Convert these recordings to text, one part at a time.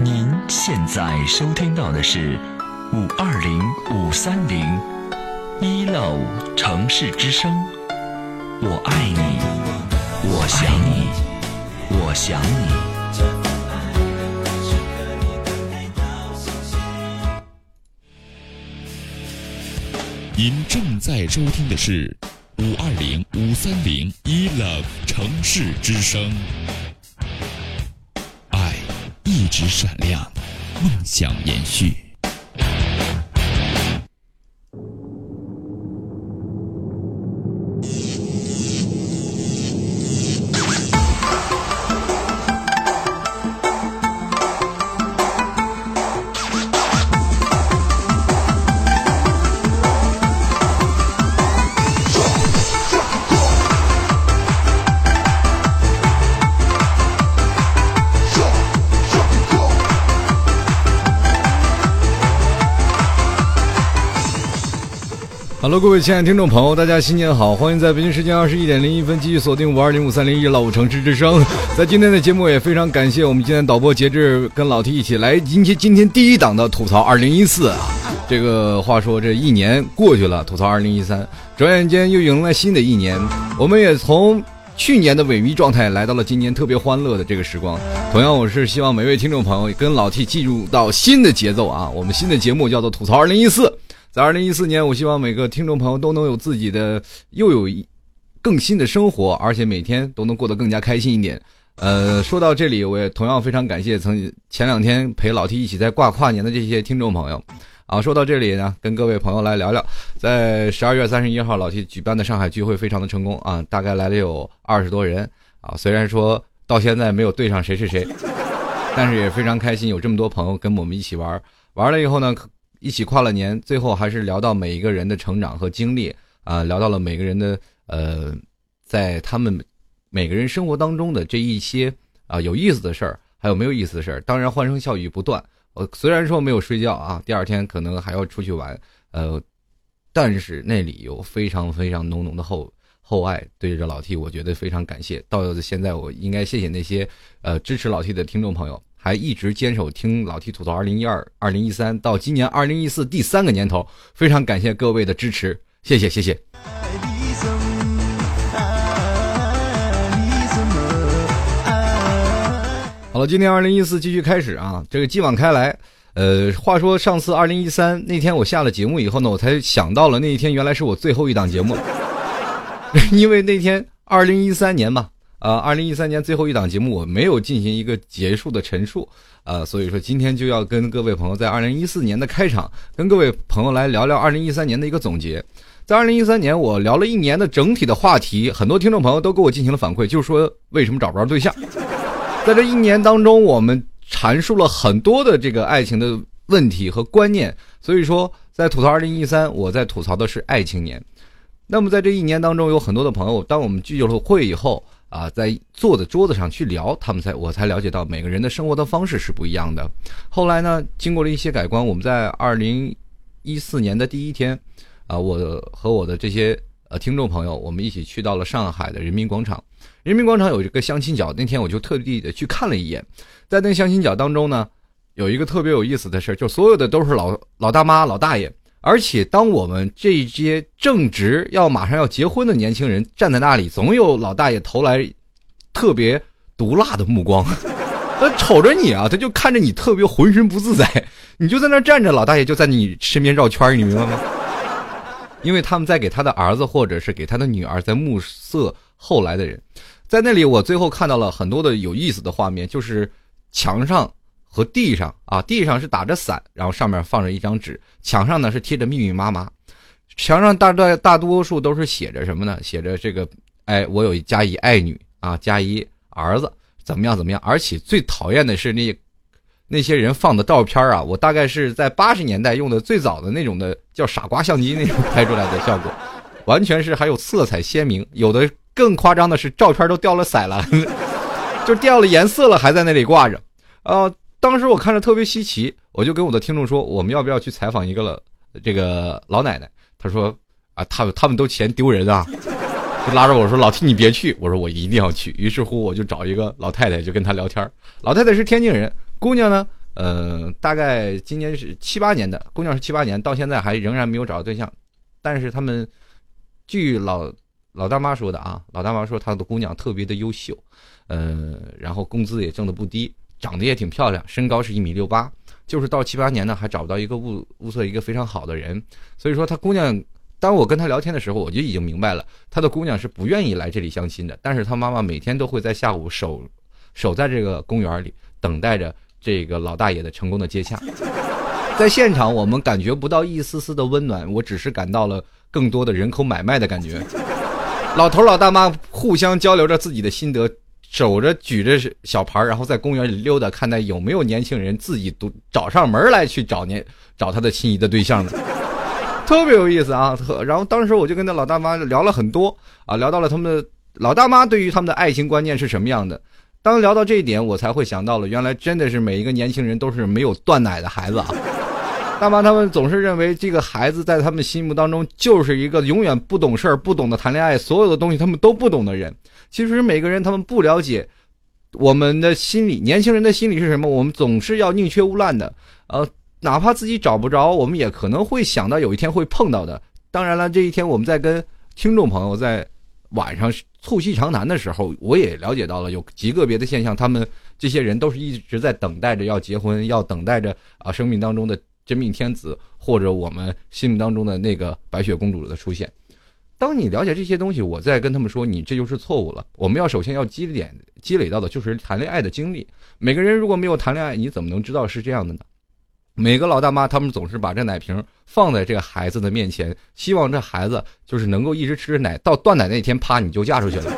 您现在收听到的是五二零五三零一六城市之声，我爱你，我想你，我想你。您正在收听的是五二零五三零一 love 城市之声，爱一直闪亮，梦想延续。各位亲爱的听众朋友，大家新年好！欢迎在北京时间二十一点零一分继续锁定五二零五三零一老五城市之声。在今天的节目也非常感谢我们今天导播节制跟老 T 一起来迎接今天第一档的吐槽二零一四啊。这个话说这一年过去了，吐槽二零一三，转眼间又迎来新的一年。我们也从去年的萎靡状态来到了今年特别欢乐的这个时光。同样，我是希望每位听众朋友跟老 T 进入到新的节奏啊。我们新的节目叫做吐槽二零一四。在二零一四年，我希望每个听众朋友都能有自己的又有更新的生活，而且每天都能过得更加开心一点。呃，说到这里，我也同样非常感谢曾前两天陪老 T 一起在挂跨年的这些听众朋友。啊，说到这里呢，跟各位朋友来聊聊，在十二月三十一号老 T 举办的上海聚会非常的成功啊，大概来了有二十多人啊。虽然说到现在没有对上谁是谁，但是也非常开心，有这么多朋友跟我们一起玩。玩了以后呢。一起跨了年，最后还是聊到每一个人的成长和经历啊，聊到了每个人的呃，在他们每个人生活当中的这一些啊有意思的事儿，还有没有意思的事儿。当然，欢声笑语不断。我虽然说没有睡觉啊，第二天可能还要出去玩，呃，但是那里有非常非常浓浓的厚厚爱，对着老 T，我觉得非常感谢。到现在，我应该谢谢那些呃支持老 T 的听众朋友。还一直坚守听老 T 吐槽二零一二、二零一三到今年二零一四第三个年头，非常感谢各位的支持，谢谢谢谢。好了，今天二零一四继续开始啊，这个继往开来。呃，话说上次二零一三那天我下了节目以后呢，我才想到了那一天原来是我最后一档节目，因为那天二零一三年嘛。呃，二零一三年最后一档节目我没有进行一个结束的陈述，呃，所以说今天就要跟各位朋友在二零一四年的开场，跟各位朋友来聊聊二零一三年的一个总结。在二零一三年，我聊了一年的整体的话题，很多听众朋友都给我进行了反馈，就是说为什么找不着对象。在这一年当中，我们阐述了很多的这个爱情的问题和观念，所以说在吐槽二零一三，我在吐槽的是爱情年。那么在这一年当中，有很多的朋友，当我们聚了会以后。啊，在坐的桌子上去聊，他们才我才了解到每个人的生活的方式是不一样的。后来呢，经过了一些改观，我们在二零一四年的第一天，啊，我和我的这些呃听众朋友，我们一起去到了上海的人民广场。人民广场有一个相亲角，那天我就特地的去看了一眼。在那相亲角当中呢，有一个特别有意思的事就所有的都是老老大妈、老大爷。而且，当我们这些正值要马上要结婚的年轻人站在那里，总有老大爷投来特别毒辣的目光，他瞅着你啊，他就看着你特别浑身不自在，你就在那站着，老大爷就在你身边绕圈你明白吗？因为他们在给他的儿子或者是给他的女儿在目色后来的人，在那里，我最后看到了很多的有意思的画面，就是墙上。和地上啊，地上是打着伞，然后上面放着一张纸，墙上呢是贴着密密麻麻，墙上大大大多数都是写着什么呢？写着这个，哎，我有一加一爱女啊，加一儿子，怎么样怎么样？而且最讨厌的是那那些人放的照片啊，我大概是在八十年代用的最早的那种的叫傻瓜相机那种拍出来的效果，完全是还有色彩鲜明，有的更夸张的是照片都掉了色了，就掉了颜色了，还在那里挂着，呃。当时我看着特别稀奇，我就跟我的听众说：“我们要不要去采访一个了这个老奶奶？”他说：“啊，他他们都嫌丢人啊，就拉着我说：“老弟，你别去。”我说：“我一定要去。”于是乎，我就找一个老太太，就跟她聊天。老太太是天津人，姑娘呢，呃，大概今年是七八年的，姑娘是七八年，到现在还仍然没有找到对象。但是他们，据老老大妈说的啊，老大妈说她的姑娘特别的优秀，呃，然后工资也挣的不低，长得也挺漂亮，身高是一米六八。就是到七八年呢，还找不到一个物物色一个非常好的人，所以说他姑娘，当我跟他聊天的时候，我就已经明白了，他的姑娘是不愿意来这里相亲的。但是他妈妈每天都会在下午守守在这个公园里，等待着这个老大爷的成功的接洽。在现场，我们感觉不到一丝丝的温暖，我只是感到了更多的人口买卖的感觉。老头老大妈互相交流着自己的心得。守着举着小牌然后在公园里溜达，看待有没有年轻人自己都找上门来去找年找他的心仪的对象呢，特别有意思啊！然后当时我就跟那老大妈聊了很多啊，聊到了他们的老大妈对于他们的爱情观念是什么样的。当聊到这一点，我才会想到了，原来真的是每一个年轻人都是没有断奶的孩子啊！大妈他们总是认为这个孩子在他们心目当中就是一个永远不懂事儿、不懂得谈恋爱，所有的东西他们都不懂的人。其实每个人他们不了解我们的心理，年轻人的心理是什么？我们总是要宁缺毋滥的，呃，哪怕自己找不着，我们也可能会想到有一天会碰到的。当然了，这一天我们在跟听众朋友在晚上促膝长谈的时候，我也了解到了有极个别的现象，他们这些人都是一直在等待着要结婚，要等待着啊生命当中的真命天子或者我们心目当中的那个白雪公主的出现。当你了解这些东西，我再跟他们说，你这就是错误了。我们要首先要积累积累到的就是谈恋爱的经历。每个人如果没有谈恋爱，你怎么能知道是这样的呢？每个老大妈他们总是把这奶瓶放在这个孩子的面前，希望这孩子就是能够一直吃着奶，到断奶那天，啪，你就嫁出去了。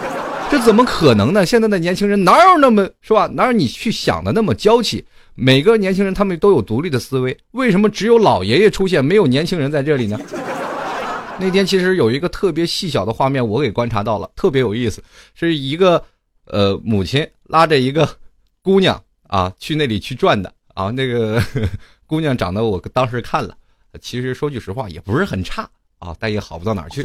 这怎么可能呢？现在的年轻人哪有那么是吧？哪有你去想的那么娇气？每个年轻人他们都有独立的思维，为什么只有老爷爷出现，没有年轻人在这里呢？那天其实有一个特别细小的画面，我给观察到了，特别有意思，是一个呃母亲拉着一个姑娘啊去那里去转的。啊，那个 姑娘长得我当时看了，其实说句实话也不是很差。啊，但也好不到哪儿去。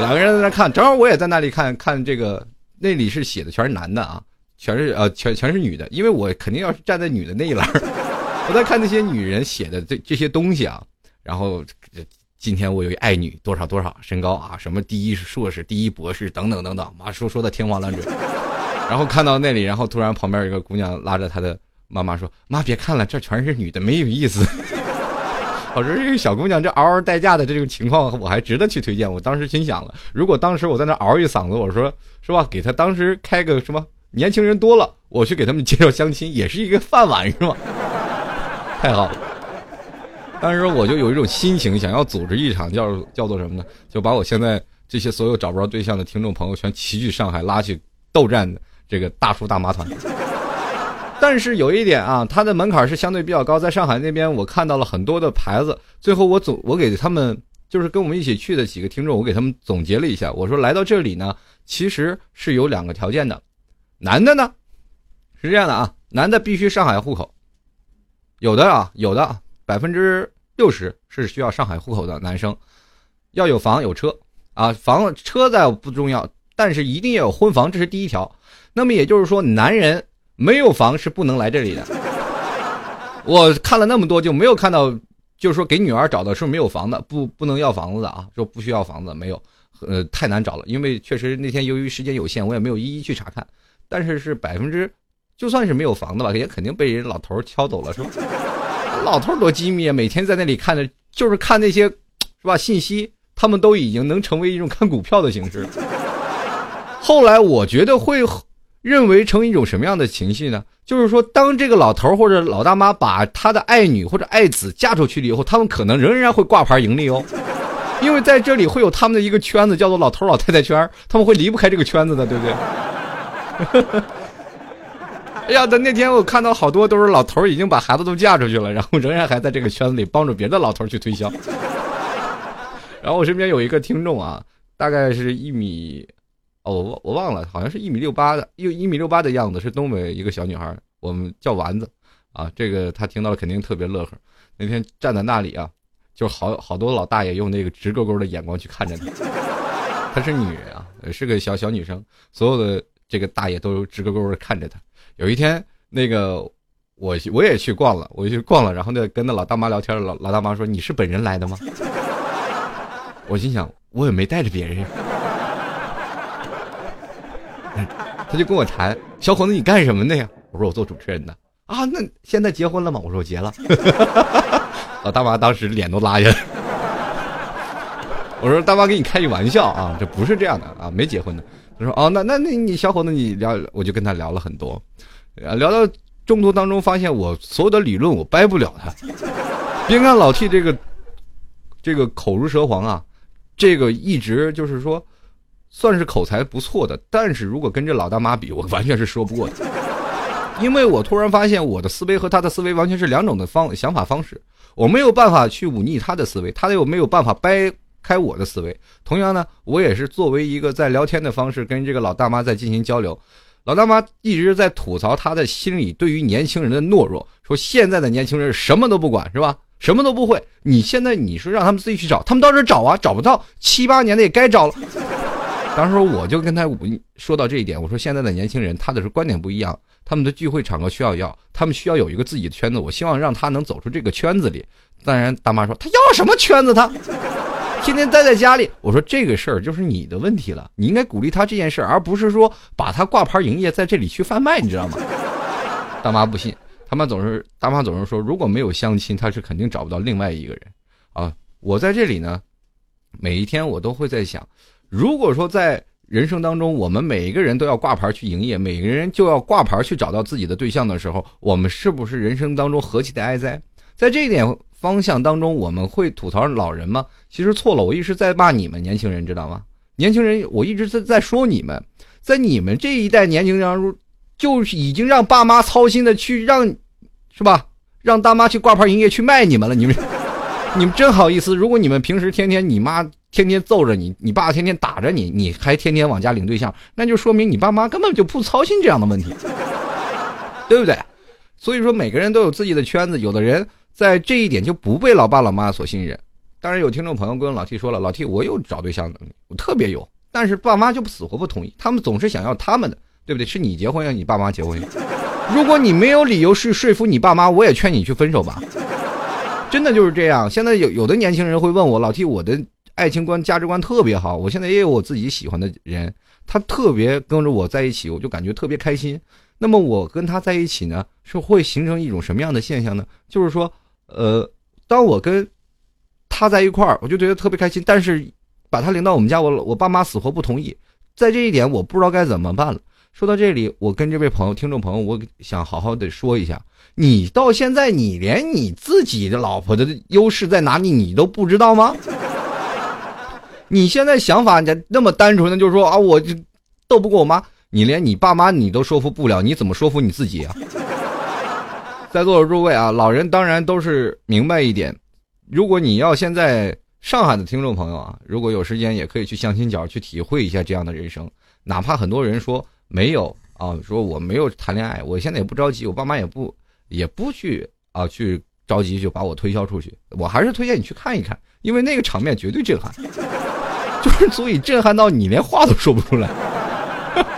两个人在那看，正好我也在那里看看这个，那里是写的全是男的啊，全是呃全全是女的，因为我肯定要是站在女的那一栏 我在看那些女人写的这这些东西啊，然后。今天我有一爱女，多少多少身高啊，什么第一硕士、第一博士等等等等，妈说说的天花乱坠。然后看到那里，然后突然旁边有一个姑娘拉着她的妈妈说：“妈别看了，这全是女的，没有意思。”我说这个小姑娘这嗷嗷待嫁的这种情况，我还值得去推荐。我当时心想了，如果当时我在那嗷一嗓子，我说是吧，给她当时开个什么年轻人多了，我去给他们介绍相亲，也是一个饭碗，是吗？太好了。当时我就有一种心情，想要组织一场叫叫做什么呢？就把我现在这些所有找不着对象的听众朋友全齐聚上海，拉去斗战这个大叔大妈团。但是有一点啊，它的门槛是相对比较高。在上海那边，我看到了很多的牌子。最后我总我给他们就是跟我们一起去的几个听众，我给他们总结了一下，我说来到这里呢，其实是有两个条件的。男的呢是这样的啊，男的必须上海户口，有的啊，有的。百分之六十是需要上海户口的男生，要有房有车啊，房车在不重要，但是一定要有婚房，这是第一条。那么也就是说，男人没有房是不能来这里的。我看了那么多，就没有看到，就是说给女儿找的是没有房的，不不能要房子的啊，说不需要房子，没有，呃，太难找了，因为确实那天由于时间有限，我也没有一一去查看。但是是百分之，就算是没有房的吧，也肯定被人老头敲走了，是吧？老头多机密啊！每天在那里看着，就是看那些，是吧？信息，他们都已经能成为一种看股票的形式。后来我觉得会认为成一种什么样的情绪呢？就是说，当这个老头或者老大妈把他的爱女或者爱子嫁出去了以后，他们可能仍然会挂牌盈利哦，因为在这里会有他们的一个圈子，叫做老头老太太圈，他们会离不开这个圈子的，对不对？哎呀，那那天我看到好多都是老头已经把孩子都嫁出去了，然后仍然还在这个圈子里帮助别的老头去推销。然后我身边有一个听众啊，大概是一米，哦，我我忘了，好像是一米六八的，一一米六八的样子，是东北一个小女孩，我们叫丸子啊。这个她听到了肯定特别乐呵。那天站在那里啊，就好好多老大爷用那个直勾勾的眼光去看着她。她是女人啊，是个小小女生，所有的这个大爷都直勾勾的看着他。有一天，那个我我也去逛了，我去逛了，然后呢跟那老大妈聊天，老老大妈说：“你是本人来的吗？” 我心想，我也没带着别人。他就跟我谈，小伙子你干什么的呀？我说我做主持人的。啊，那现在结婚了吗？我说我结了。老大妈当时脸都拉下来。我说大妈跟你开句玩笑啊，这不是这样的啊，没结婚的。他说哦，那那那你小伙子你聊，我就跟他聊了很多，聊到中途当中发现我所有的理论我掰不了他。别看老 T 这个这个口如蛇簧啊，这个一直就是说。算是口才不错的，但是如果跟这老大妈比，我完全是说不过的，因为我突然发现我的思维和他的思维完全是两种的方想法方式，我没有办法去忤逆他的思维，他又没有办法掰开我的思维。同样呢，我也是作为一个在聊天的方式跟这个老大妈在进行交流，老大妈一直在吐槽她的心里对于年轻人的懦弱，说现在的年轻人什么都不管是吧？什么都不会，你现在你说让他们自己去找，他们到这找啊，找不到，七八年的也该找了。当时我就跟他说到这一点，我说现在的年轻人他的是观点不一样，他们的聚会场合需要要，他们需要有一个自己的圈子。我希望让他能走出这个圈子里。当然，大妈说他要什么圈子？他天天待在家里。我说这个事儿就是你的问题了，你应该鼓励他这件事儿，而不是说把他挂牌营业在这里去贩卖，你知道吗？大妈不信，他妈总是大妈总是说，如果没有相亲，他是肯定找不到另外一个人啊。我在这里呢，每一天我都会在想。如果说在人生当中，我们每一个人都要挂牌去营业，每个人就要挂牌去找到自己的对象的时候，我们是不是人生当中何其的哀哉？在这一点方向当中，我们会吐槽老人吗？其实错了，我一直在骂你们年轻人，知道吗？年轻人，我一直在在说你们，在你们这一代年轻人当中，就是已经让爸妈操心的去让，是吧？让大妈去挂牌营业去卖你们了，你们，你们真好意思？如果你们平时天天你妈。天天揍着你，你爸天天打着你，你还天天往家领对象，那就说明你爸妈根本就不操心这样的问题，对不对？所以说每个人都有自己的圈子，有的人在这一点就不被老爸老妈所信任。当然有听众朋友跟老 T 说了，老 T 我有找对象能力，我特别有，但是爸妈就死活不同意，他们总是想要他们的，对不对？是你结婚要你爸妈结婚，如果你没有理由去说服你爸妈，我也劝你去分手吧。真的就是这样。现在有有的年轻人会问我，老 T 我的。爱情观、价值观特别好，我现在也有我自己喜欢的人，他特别跟着我在一起，我就感觉特别开心。那么我跟他在一起呢，是会形成一种什么样的现象呢？就是说，呃，当我跟他在一块儿，我就觉得特别开心。但是把他领到我们家，我我爸妈死活不同意，在这一点我不知道该怎么办了。说到这里，我跟这位朋友、听众朋友，我想好好的说一下：你到现在，你连你自己的老婆的优势在哪里，你都不知道吗？你现在想法你那么单纯的，就是说啊，我就斗不过我妈，你连你爸妈你都说服不了，你怎么说服你自己啊？在座的诸位啊，老人当然都是明白一点。如果你要现在上海的听众朋友啊，如果有时间也可以去相亲角去体会一下这样的人生。哪怕很多人说没有啊，说我没有谈恋爱，我现在也不着急，我爸妈也不也不去啊去着急就把我推销出去，我还是推荐你去看一看，因为那个场面绝对震撼。就是足以震撼到你连话都说不出来。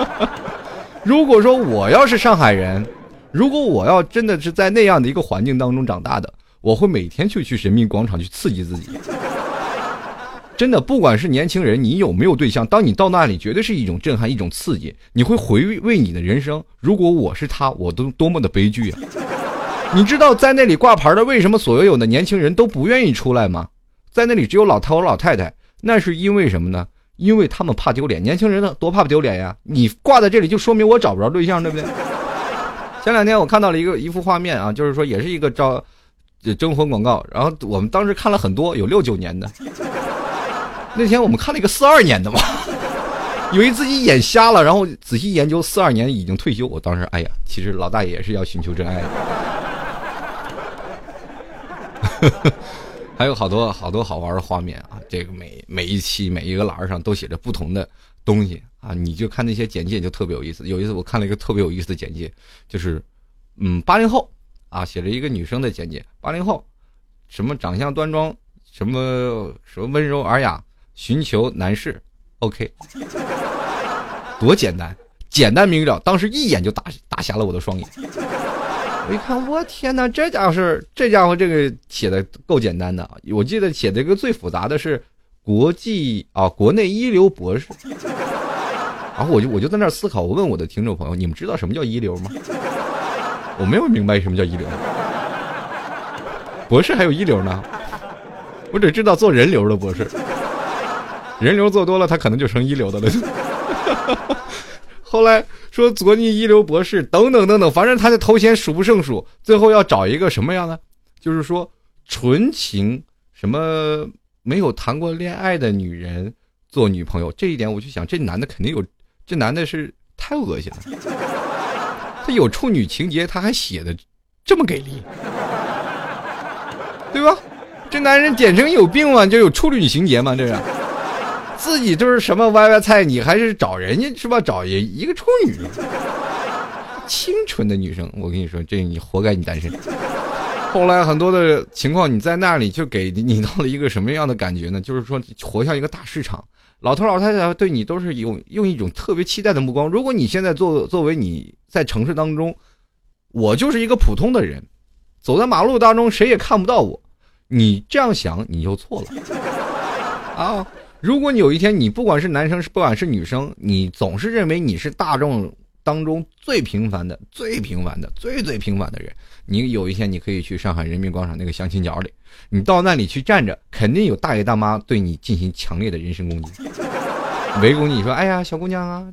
如果说我要是上海人，如果我要真的是在那样的一个环境当中长大的，我会每天去去人民广场去刺激自己。真的，不管是年轻人，你有没有对象，当你到那里，绝对是一种震撼，一种刺激。你会回味你的人生。如果我是他，我都多么的悲剧啊！你知道在那里挂牌的为什么所有的年轻人都不愿意出来吗？在那里只有老头老太太。那是因为什么呢？因为他们怕丢脸。年轻人呢，多怕不丢脸呀！你挂在这里，就说明我找不着对象，对不对？前两天我看到了一个一幅画面啊，就是说也是一个招征婚广告。然后我们当时看了很多，有六九年的。那天我们看了一个四二年的嘛，以为自己眼瞎了，然后仔细研究，四二年已经退休。我当时哎呀，其实老大爷是要寻求真爱。还有好多好多好玩的画面啊！这个每每一期每一个栏上都写着不同的东西啊！你就看那些简介就特别有意思。有一次我看了一个特别有意思的简介，就是嗯八零后啊写了一个女生的简介，八零后什么长相端庄，什么什么温柔尔雅，寻求男士，OK，多简单，简单明了，当时一眼就打打瞎了我的双眼。我一看，我天哪，这家伙是这家伙这个写的够简单的。我记得写的一个最复杂的是国际啊，国内一流博士。然后我就我就在那思考，我问我的听众朋友，你们知道什么叫一流吗？我没有明白什么叫一流。博士还有一流呢，我只知道做人流的博士，人流做多了，他可能就成一流的了。后来说国际一流博士等等等等，反正他的头衔数不胜数。最后要找一个什么样的？就是说纯情什么没有谈过恋爱的女人做女朋友。这一点我就想，这男的肯定有，这男的是太恶心了。他有处女情节，他还写的这么给力。对吧？这男人简直有病嘛！就有处女情节嘛？这是自己就是什么歪歪菜，你还是找人家是吧？找一一个处女，清纯的女生。我跟你说，这你活该你单身。后来很多的情况，你在那里就给你到了一个什么样的感觉呢？就是说，活像一个大市场，老头老太太对你都是用用一种特别期待的目光。如果你现在作作为你在城市当中，我就是一个普通的人。走在马路当中，谁也看不到我。你这样想，你就错了啊！如果有一天，你不管是男生是不管是女生，你总是认为你是大众当中最平凡的、最平凡的、最最平凡的人，你有一天你可以去上海人民广场那个相亲角里，你到那里去站着，肯定有大爷大妈对你进行强烈的人身攻击，围攻你说：“哎呀，小姑娘啊，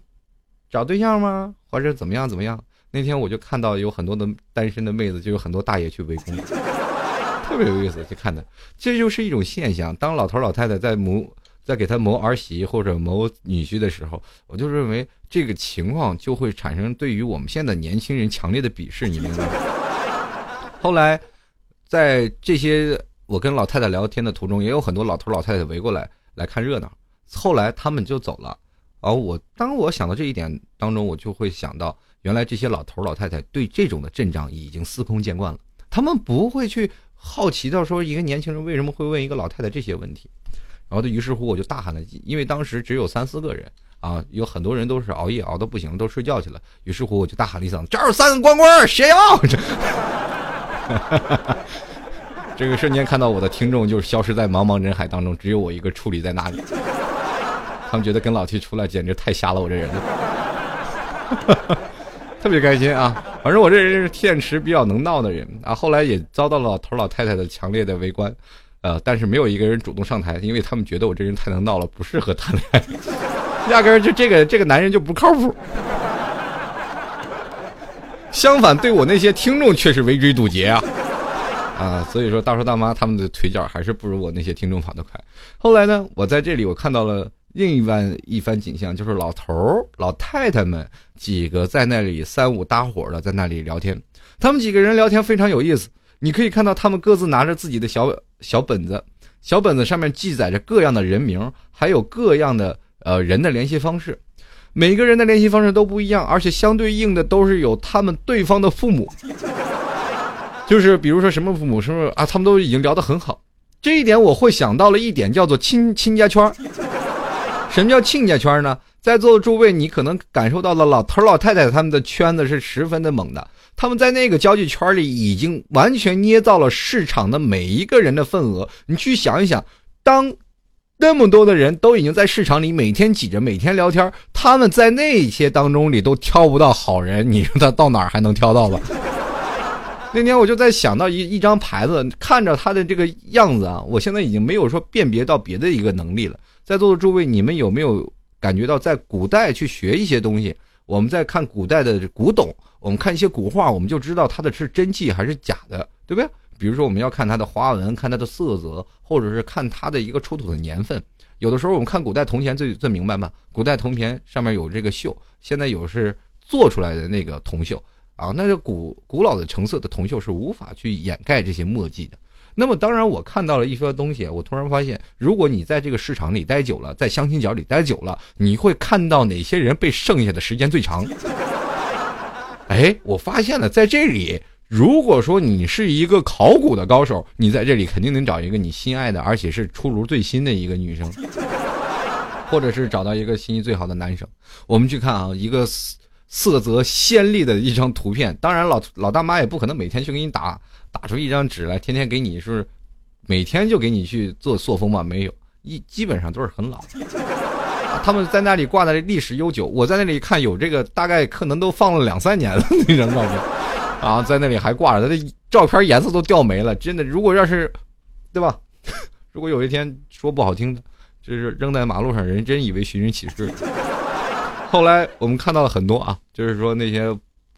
找对象吗？或者怎么样怎么样？”那天我就看到有很多的单身的妹子，就有很多大爷去围攻，特别有意思。去看的，这就是一种现象。当老头老太太在某在给他谋儿媳或者谋女婿的时候，我就认为这个情况就会产生对于我们现在年轻人强烈的鄙视，你明白吗？后来，在这些我跟老太太聊天的途中，也有很多老头老太太围过来来看热闹。后来他们就走了，而我当我想到这一点当中，我就会想到。原来这些老头老太太对这种的阵仗已经司空见惯了，他们不会去好奇到说一个年轻人为什么会问一个老太太这些问题。然后，于是乎我就大喊了，因为当时只有三四个人啊，有很多人都是熬夜熬的不行，都睡觉去了。于是乎我就大喊了一声：“这儿有三个光棍，谁要？” 这个瞬间看到我的听众就消失在茫茫人海当中，只有我一个矗立在那里。他们觉得跟老 T 出来简直太瞎了，我这人。特别开心啊！反正我这人是天池比较能闹的人啊。后来也遭到了老头老太太的强烈的围观，呃，但是没有一个人主动上台，因为他们觉得我这人太能闹了，不适合谈恋爱，压根儿就这个这个男人就不靠谱。相反，对我那些听众却是围追堵截啊 啊！所以说，大叔大妈他们的腿脚还是不如我那些听众跑得快。后来呢，我在这里我看到了。另一番一番景象，就是老头儿、老太太们几个在那里三五搭伙的在那里聊天。他们几个人聊天非常有意思，你可以看到他们各自拿着自己的小小本子，小本子上面记载着各样的人名，还有各样的呃人的联系方式。每个人的联系方式都不一样，而且相对应的都是有他们对方的父母。就是比如说什么父母什么啊，他们都已经聊得很好。这一点我会想到了一点，叫做亲亲家圈。什么叫亲家圈呢？在座的诸位，你可能感受到了老头老太太他们的圈子是十分的猛的，他们在那个交际圈里已经完全捏造了市场的每一个人的份额。你去想一想，当那么多的人都已经在市场里每天挤着，每天聊天，他们在那些当中里都挑不到好人，你说他到哪儿还能挑到吧？那天我就在想到一一张牌子，看着他的这个样子啊，我现在已经没有说辨别到别的一个能力了。在座的诸位，你们有没有感觉到，在古代去学一些东西？我们在看古代的古董，我们看一些古画，我们就知道它的是真迹还是假的，对不对？比如说，我们要看它的花纹，看它的色泽，或者是看它的一个出土的年份。有的时候，我们看古代铜钱最最明白嘛。古代铜钱上面有这个锈，现在有是做出来的那个铜锈啊，那个古古老的成色的铜锈是无法去掩盖这些墨迹的。那么当然，我看到了一些东西。我突然发现，如果你在这个市场里待久了，在相亲角里待久了，你会看到哪些人被剩下的时间最长。哎，我发现了，在这里如果说你是一个考古的高手，你在这里肯定能找一个你心爱的，而且是出炉最新的一个女生，或者是找到一个心意最好的男生。我们去看啊，一个色泽鲜丽的一张图片。当然，老老大妈也不可能每天去给你打打出一张纸来，天天给你是每天就给你去做塑封嘛？没有，一基本上都是很老。他们在那里挂的历史悠久，我在那里看有这个，大概可能都放了两三年了 那张照片。啊，在那里还挂着，他的照片颜色都掉没了，真的。如果要是，对吧？如果有一天说不好听，就是扔在马路上，人真以为寻人启事。后来我们看到了很多啊，就是说那些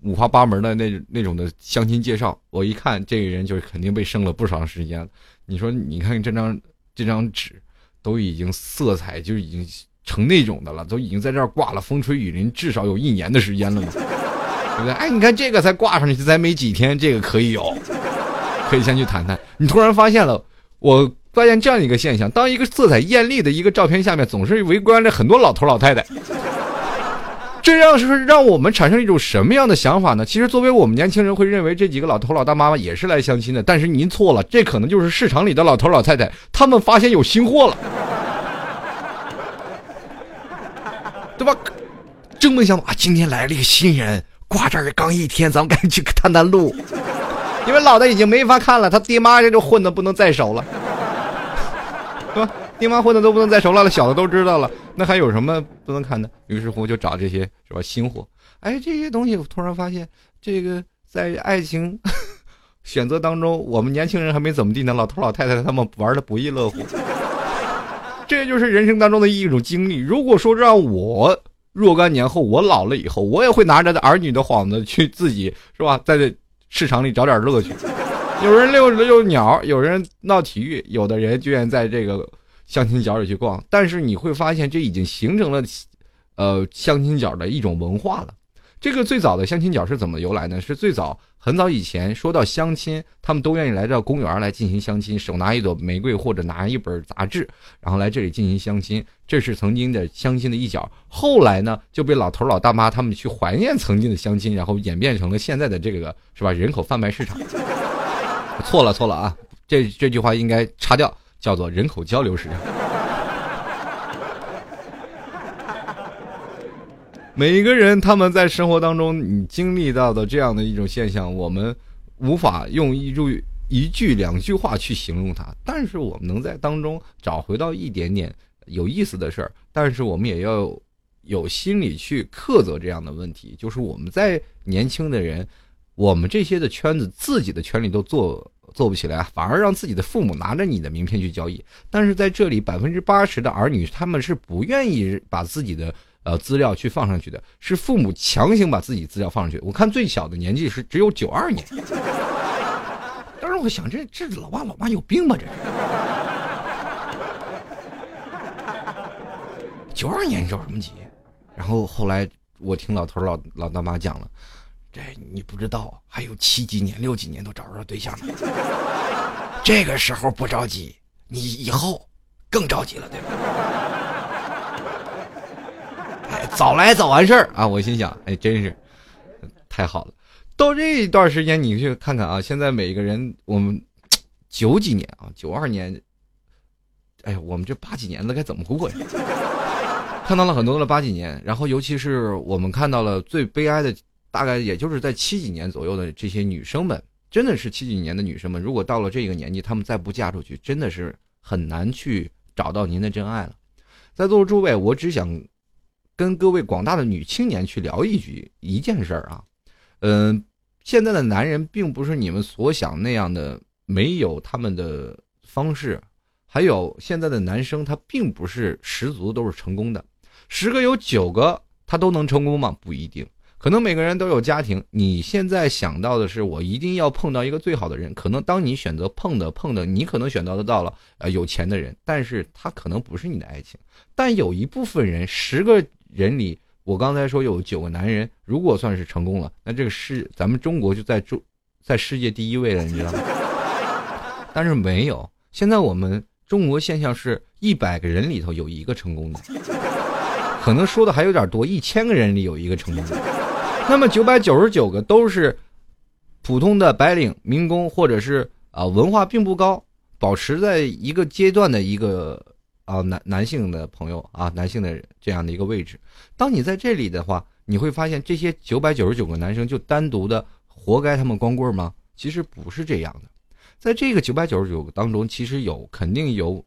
五花八门的那那种的相亲介绍，我一看这个人就是肯定被生了不少时间了。你说，你看这张这张纸，都已经色彩就已经成那种的了，都已经在这儿挂了，风吹雨淋，至少有一年的时间了嘛。对不对？哎，你看这个才挂上去才没几天，这个可以有，可以先去谈谈。你突然发现了，我发现这样一个现象：当一个色彩艳丽的一个照片下面，总是围观着很多老头老太太，这样是让我们产生一种什么样的想法呢？其实，作为我们年轻人会认为这几个老头老大妈妈也是来相亲的，但是您错了，这可能就是市场里的老头老太太，他们发现有新货了，对吧？真没想到啊，今天来了一个新人。挂这儿刚一天，咱们赶紧去探探路，因为老的已经没法看了，他爹妈这就混的不能再熟了，对吧？爹妈混的都不能再熟了，小的都知道了，那还有什么不能看的？于是乎就找这些是吧新货。哎，这些东西我突然发现，这个在爱情 选择当中，我们年轻人还没怎么地呢，老头老太太他们玩的不亦乐乎。这就是人生当中的一种经历。如果说让我。若干年后，我老了以后，我也会拿着儿女的幌子去自己是吧，在这市场里找点乐趣。有人遛遛鸟，有人闹体育，有的人就愿在这个相亲角里去逛。但是你会发现，这已经形成了，呃，相亲角的一种文化了。这个最早的相亲角是怎么由来呢？是最早很早以前说到相亲，他们都愿意来到公园来进行相亲，手拿一朵玫瑰或者拿一本杂志，然后来这里进行相亲。这是曾经的相亲的一角。后来呢，就被老头老大妈他们去怀念曾经的相亲，然后演变成了现在的这个是吧？人口贩卖市场。错了错了啊！这这句话应该擦掉，叫做人口交流市场。每个人他们在生活当中你经历到的这样的一种现象，我们无法用一句一句两句话去形容它，但是我们能在当中找回到一点点有意思的事儿。但是我们也要有心理去苛责这样的问题，就是我们在年轻的人，我们这些的圈子自己的权利都做做不起来，反而让自己的父母拿着你的名片去交易。但是在这里，百分之八十的儿女他们是不愿意把自己的。呃，资料去放上去的是父母强行把自己资料放上去。我看最小的年纪是只有九二年。当时我想，这这老爸老妈有病吧？这是九二年，你着什么急？然后后来我听老头老老大妈讲了，这你不知道，还有七几年、六几年都找不着对象呢。这个时候不着急，你以后更着急了，对吧？早来早完事儿啊！我心想，哎，真是太好了。到这一段时间，你去看看啊，现在每个人，我们 九几年啊，九二年，哎呀，我们这八几年的该怎么过呀？看到了很多的八几年，然后尤其是我们看到了最悲哀的，大概也就是在七几年左右的这些女生们，真的是七几年的女生们，如果到了这个年纪，她们再不嫁出去，真的是很难去找到您的真爱了。在座的诸位，我只想。跟各位广大的女青年去聊一句一件事儿啊，嗯，现在的男人并不是你们所想那样的没有他们的方式，还有现在的男生他并不是十足都是成功的，十个有九个他都能成功吗？不一定，可能每个人都有家庭。你现在想到的是我一定要碰到一个最好的人，可能当你选择碰的碰的，你可能选择得到了呃有钱的人，但是他可能不是你的爱情。但有一部分人十个。人里，我刚才说有九个男人，如果算是成功了，那这个世咱们中国就在中在世界第一位了，你知道吗？但是没有，现在我们中国现象是一百个人里头有一个成功的，可能说的还有点多，一千个人里有一个成功的，那么九百九十九个都是普通的白领、民工，或者是啊文化并不高，保持在一个阶段的一个啊男男性的朋友啊男性的这样的一个位置。当你在这里的话，你会发现这些九百九十九个男生就单独的活该他们光棍吗？其实不是这样的，在这个九百九十九个当中，其实有肯定有，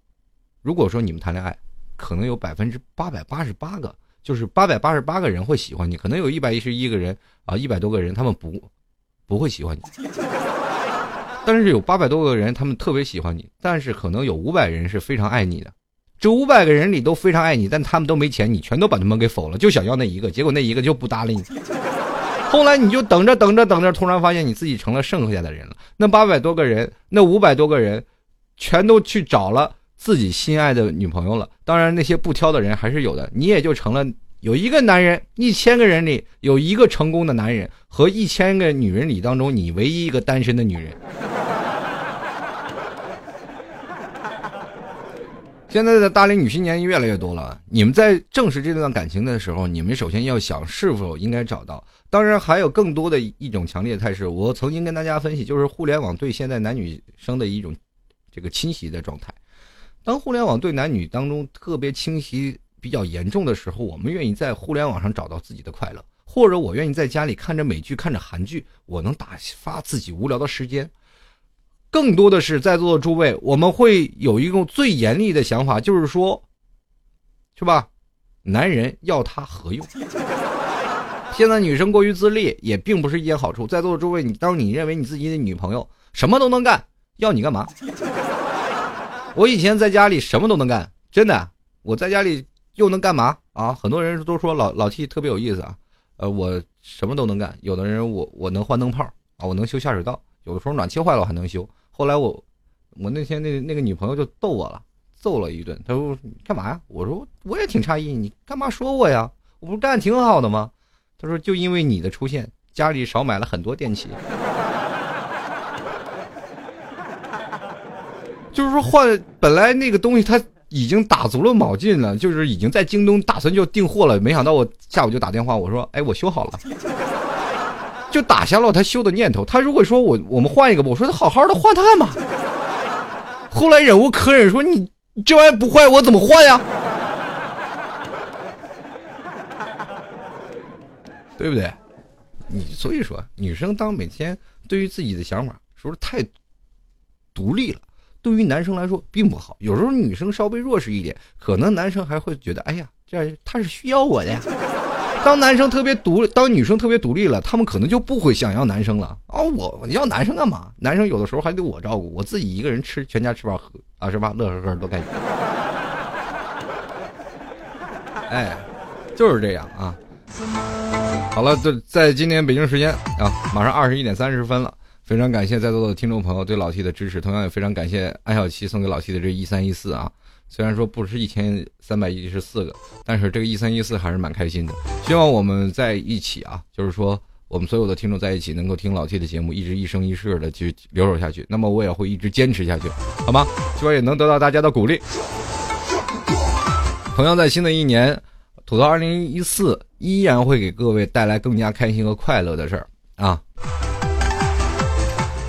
如果说你们谈恋爱，可能有百分之八百八十八个。就是八百八十八个人会喜欢你，可能有一百一十一个人啊，一百多个人他们不不会喜欢你，但是有八百多个人他们特别喜欢你，但是可能有五百人是非常爱你的，这五百个人里都非常爱你，但他们都没钱，你全都把他们给否了，就想要那一个，结果那一个就不搭理你，后来你就等着等着等着，突然发现你自己成了剩下的人了，那八百多个人，那五百多个人，全都去找了。自己心爱的女朋友了，当然那些不挑的人还是有的，你也就成了有一个男人，一千个人里有一个成功的男人，和一千个女人里当中你唯一一个单身的女人。现在的大龄女青年越来越多了，你们在正视这段感情的时候，你们首先要想是否应该找到。当然还有更多的一种强烈态势，我曾经跟大家分析，就是互联网对现在男女生的一种这个侵袭的状态。当互联网对男女当中特别侵袭比较严重的时候，我们愿意在互联网上找到自己的快乐，或者我愿意在家里看着美剧、看着韩剧，我能打发自己无聊的时间。更多的是在座的诸位，我们会有一种最严厉的想法，就是说，是吧？男人要他何用？现在女生过于自立也并不是一件好处。在座的诸位，你当你认为你自己的女朋友什么都能干，要你干嘛？我以前在家里什么都能干，真的。我在家里又能干嘛啊？很多人都说老老 T 特别有意思啊。呃，我什么都能干。有的人我我能换灯泡啊，我能修下水道。有的时候暖气坏了我还能修。后来我我那天那那个女朋友就逗我了，揍了一顿。她说干嘛呀？我说我也挺诧异，你干嘛说我呀？我不是干挺好的吗？她说就因为你的出现，家里少买了很多电器。就是说换本来那个东西他已经打足了卯劲了，就是已经在京东打算就订货了，没想到我下午就打电话我说，哎，我修好了，就打消了他修的念头。他如果说我我们换一个吧，我说他好好的换他干嘛。后来忍无可忍说你这玩意不坏我怎么换呀？对不对？你所以说女生当每天对于自己的想法是不是太独立了？对于男生来说并不好，有时候女生稍微弱势一点，可能男生还会觉得，哎呀，这他是需要我的呀。当男生特别独，当女生特别独立了，他们可能就不会想要男生了。哦，我要男生干嘛？男生有的时候还得我照顾，我自己一个人吃，全家吃饱喝啊，是吧？乐呵呵多开心。哎，就是这样啊。好了，在在今天北京时间啊，马上二十一点三十分了。非常感谢在座的听众朋友对老 T 的支持，同样也非常感谢安小七送给老 T 的这一三一四啊。虽然说不是一千三百一十四个，但是这个一三一四还是蛮开心的。希望我们在一起啊，就是说我们所有的听众在一起，能够听老 T 的节目，一直一生一世的去留守下去。那么我也会一直坚持下去，好吗？希望也能得到大家的鼓励。同样在新的一年，吐槽二零一四依然会给各位带来更加开心和快乐的事儿啊。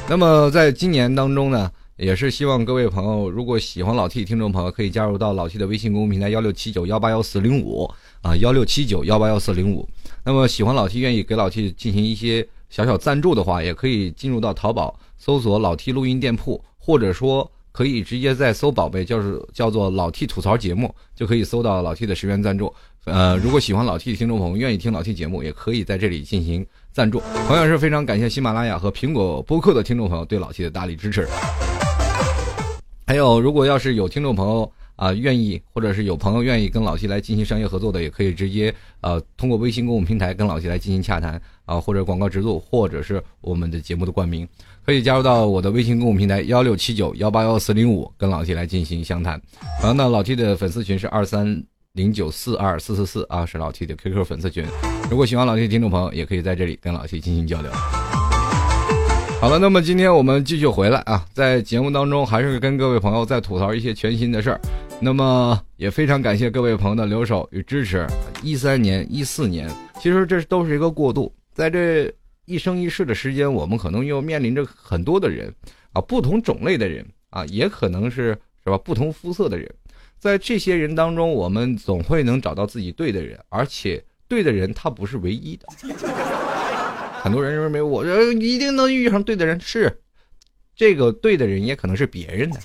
那么在今年当中呢，也是希望各位朋友，如果喜欢老 T 听众朋友，可以加入到老 T 的微信公众平台幺六七九幺八幺四零五啊，幺六七九幺八幺四零五。那么喜欢老 T，愿意给老 T 进行一些小小赞助的话，也可以进入到淘宝搜索老 T 录音店铺，或者说可以直接在搜宝贝，就是叫做老 T 吐槽节目，就可以搜到老 T 的十元赞助。呃，如果喜欢老 T 的听众朋友，愿意听老 T 节目，也可以在这里进行。赞助，同样是非常感谢喜马拉雅和苹果播客的听众朋友对老 T 的大力支持。还有，如果要是有听众朋友啊愿意，或者是有朋友愿意跟老 T 来进行商业合作的，也可以直接呃通过微信公众平台跟老 T 来进行洽谈啊，或者广告植入，或者是我们的节目的冠名，可以加入到我的微信公众平台幺六七九幺八幺四零五，跟老 T 来进行详谈。然后呢，老 T 的粉丝群是二三。零九四二四四四啊，是老 T 的 QQ 粉丝群。如果喜欢老 T 的听众朋友，也可以在这里跟老 T 进行交流。好了，那么今天我们继续回来啊，在节目当中还是跟各位朋友再吐槽一些全新的事儿。那么也非常感谢各位朋友的留守与支持。一三年、一四年，其实这都是一个过渡，在这一生一世的时间，我们可能又面临着很多的人啊，不同种类的人啊，也可能是是吧，不同肤色的人，在这些人当中，我们总会能找到自己对的人，而且对的人他不是唯一的。很多人认为我一定能遇上对的人，是这个对的人也可能是别人的。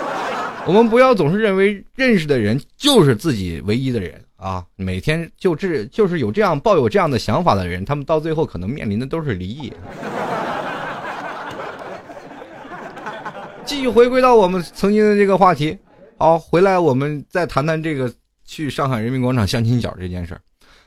我们不要总是认为认识的人就是自己唯一的人啊！每天就这就是有这样抱有这样的想法的人，他们到最后可能面临的都是离异。继续回归到我们曾经的这个话题，好，回来我们再谈谈这个去上海人民广场相亲角这件事儿，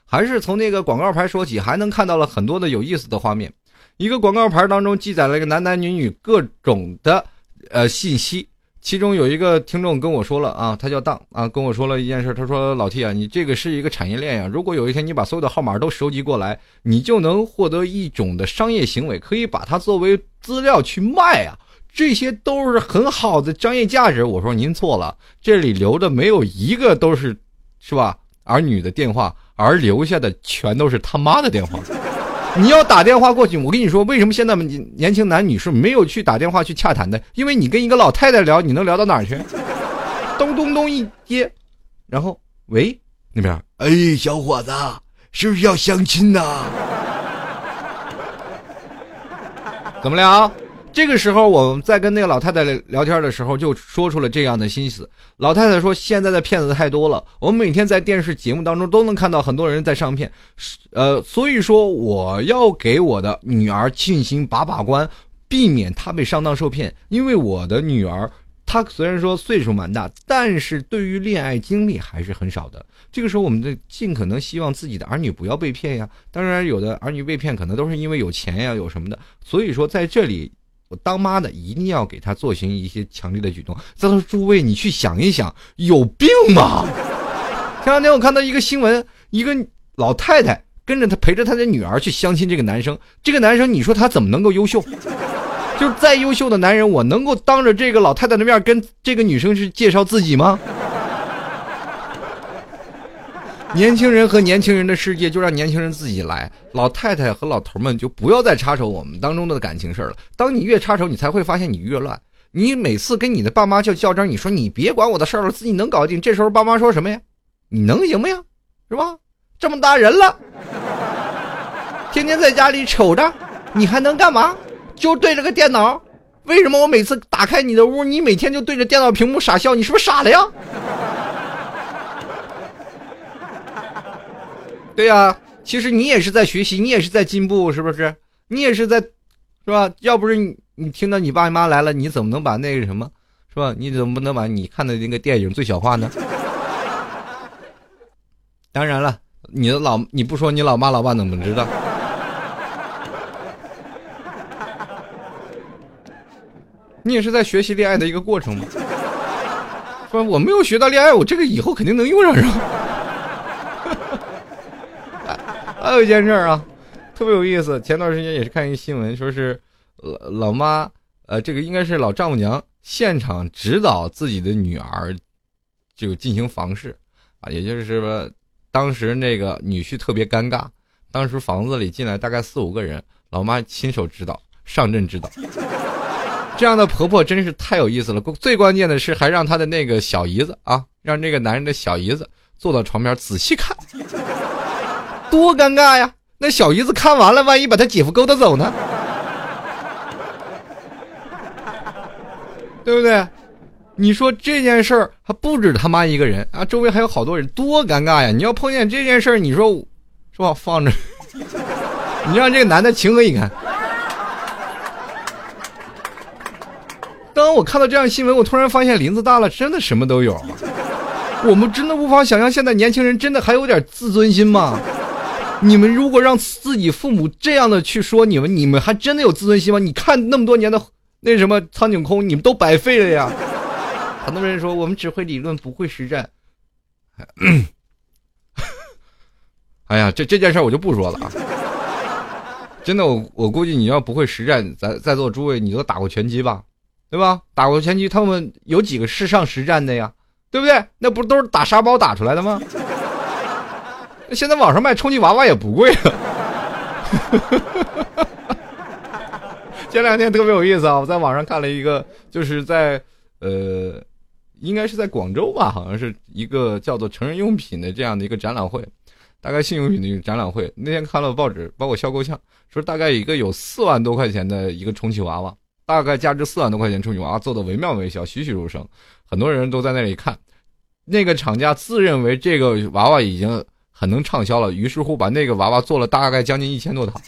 还是从那个广告牌说起，还能看到了很多的有意思的画面。一个广告牌当中记载了一个男男女女各种的呃信息。其中有一个听众跟我说了啊，他叫当啊，跟我说了一件事。他说：“老 T 啊，你这个是一个产业链呀。如果有一天你把所有的号码都收集过来，你就能获得一种的商业行为，可以把它作为资料去卖啊。这些都是很好的商业价值。”我说：“您错了，这里留的没有一个都是，是吧？儿女的电话，而留下的全都是他妈的电话。”你要打电话过去，我跟你说，为什么现在年年轻男女是没有去打电话去洽谈的？因为你跟一个老太太聊，你能聊到哪儿去？咚咚咚一接，然后喂那边，哎，小伙子，是不是要相亲呐？怎么聊？这个时候，我们在跟那个老太太聊天的时候，就说出了这样的心思。老太太说：“现在的骗子太多了，我们每天在电视节目当中都能看到很多人在上骗，呃，所以说我要给我的女儿进行把把关，避免她被上当受骗。因为我的女儿，她虽然说岁数蛮大，但是对于恋爱经历还是很少的。这个时候，我们的尽可能希望自己的儿女不要被骗呀。当然，有的儿女被骗，可能都是因为有钱呀，有什么的。所以说，在这里。”当妈的一定要给他做行一些强烈的举动。再说诸位，你去想一想，有病吗？前两天我看到一个新闻，一个老太太跟着他陪着她的女儿去相亲，这个男生，这个男生，你说他怎么能够优秀？就再优秀的男人，我能够当着这个老太太的面跟这个女生去介绍自己吗？年轻人和年轻人的世界就让年轻人自己来，老太太和老头们就不要再插手我们当中的感情事了。当你越插手，你才会发现你越乱。你每次跟你的爸妈就较真，你说你别管我的事儿了，自己能搞定。这时候爸妈说什么呀？你能行吗呀？是吧？这么大人了，天天在家里瞅着，你还能干嘛？就对着个电脑。为什么我每次打开你的屋，你每天就对着电脑屏幕傻笑？你是不是傻了呀？对呀，其实你也是在学习，你也是在进步，是不是？你也是在，是吧？要不是你，听到你爸妈来了，你怎么能把那个什么，是吧？你怎么不能把你看的那个电影最小化呢？当然了，你的老你不说，你老妈老爸怎么知道？你也是在学习恋爱的一个过程吗？说我没有学到恋爱，我这个以后肯定能用上，是吧？还有一件事儿啊，特别有意思。前段时间也是看一个新闻，说是老老妈，呃，这个应该是老丈母娘现场指导自己的女儿，就进行房事啊，也就是说，当时那个女婿特别尴尬。当时房子里进来大概四五个人，老妈亲手指导，上阵指导。这样的婆婆真是太有意思了。最关键的是，还让她的那个小姨子啊，让这个男人的小姨子坐到床边仔细看。多尴尬呀！那小姨子看完了，万一把他姐夫勾搭走呢？对不对？你说这件事儿还不止他妈一个人啊，周围还有好多人，多尴尬呀！你要碰见这件事儿，你说是吧？放着，你让这个男的情何以堪？当我看到这样新闻，我突然发现林子大了，真的什么都有。我们真的无法想象，现在年轻人真的还有点自尊心吗？你们如果让自己父母这样的去说你们，你们还真的有自尊心吗？你看那么多年的那什么苍井空，你们都白费了呀！很多人说我们只会理论不会实战。哎呀，这这件事我就不说了啊！真的，我我估计你要不会实战，咱在座诸位你都打过拳击吧？对吧？打过拳击，他们有几个是上实战的呀？对不对？那不都是打沙包打出来的吗？现在网上卖充气娃娃也不贵了，前两天特别有意思啊，我在网上看了一个，就是在呃，应该是在广州吧，好像是一个叫做成人用品的这样的一个展览会，大概性用品的一个展览会。那天看了报纸，把我笑够呛，说大概一个有四万多块钱的一个充气娃娃，大概价值四万多块钱充气娃娃做的惟妙惟肖，栩栩如生，很多人都在那里看。那个厂家自认为这个娃娃已经很能畅销了，于是乎把那个娃娃做了大概将近一千多套。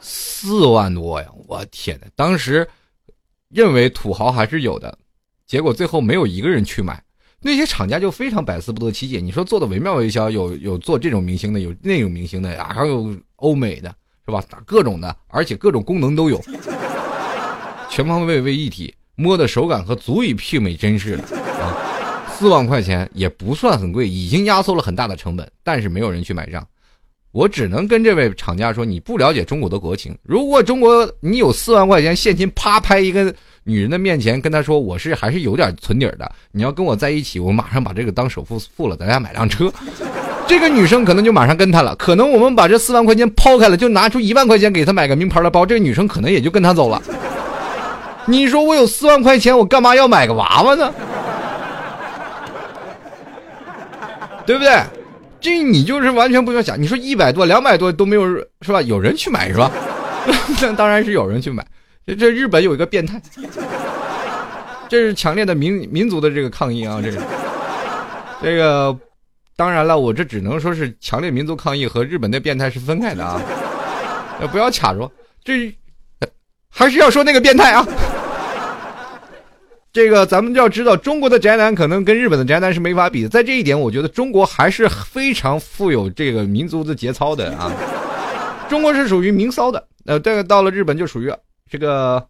四万多呀！我天呐，当时认为土豪还是有的，结果最后没有一个人去买。那些厂家就非常百思不得其解。你说做的惟妙惟肖，有有做这种明星的，有那种明星的呀，还有欧美的，是吧？各种的，而且各种功能都有，全方位为一体，摸的手感和足以媲美真实的！四万块钱也不算很贵，已经压缩了很大的成本，但是没有人去买账。我只能跟这位厂家说，你不了解中国的国情。如果中国你有四万块钱现金，啪拍一个女人的面前，跟她说我是还是有点存底的，你要跟我在一起，我马上把这个当首付付了，咱俩买辆车。这个女生可能就马上跟他了。可能我们把这四万块钱抛开了，就拿出一万块钱给他买个名牌的包，这个女生可能也就跟他走了。你说我有四万块钱，我干嘛要买个娃娃呢？对不对？这你就是完全不用想，你说一百多、两百多都没有是吧？有人去买是吧？那当然是有人去买。这这日本有一个变态，这是强烈的民民族的这个抗议啊！这个这个当然了，我这只能说是强烈民族抗议和日本的变态是分开的啊！不要卡住，这还是要说那个变态啊！这个咱们就要知道，中国的宅男可能跟日本的宅男是没法比的。在这一点，我觉得中国还是非常富有这个民族的节操的啊。中国是属于明骚的，呃，这个到了日本就属于这个，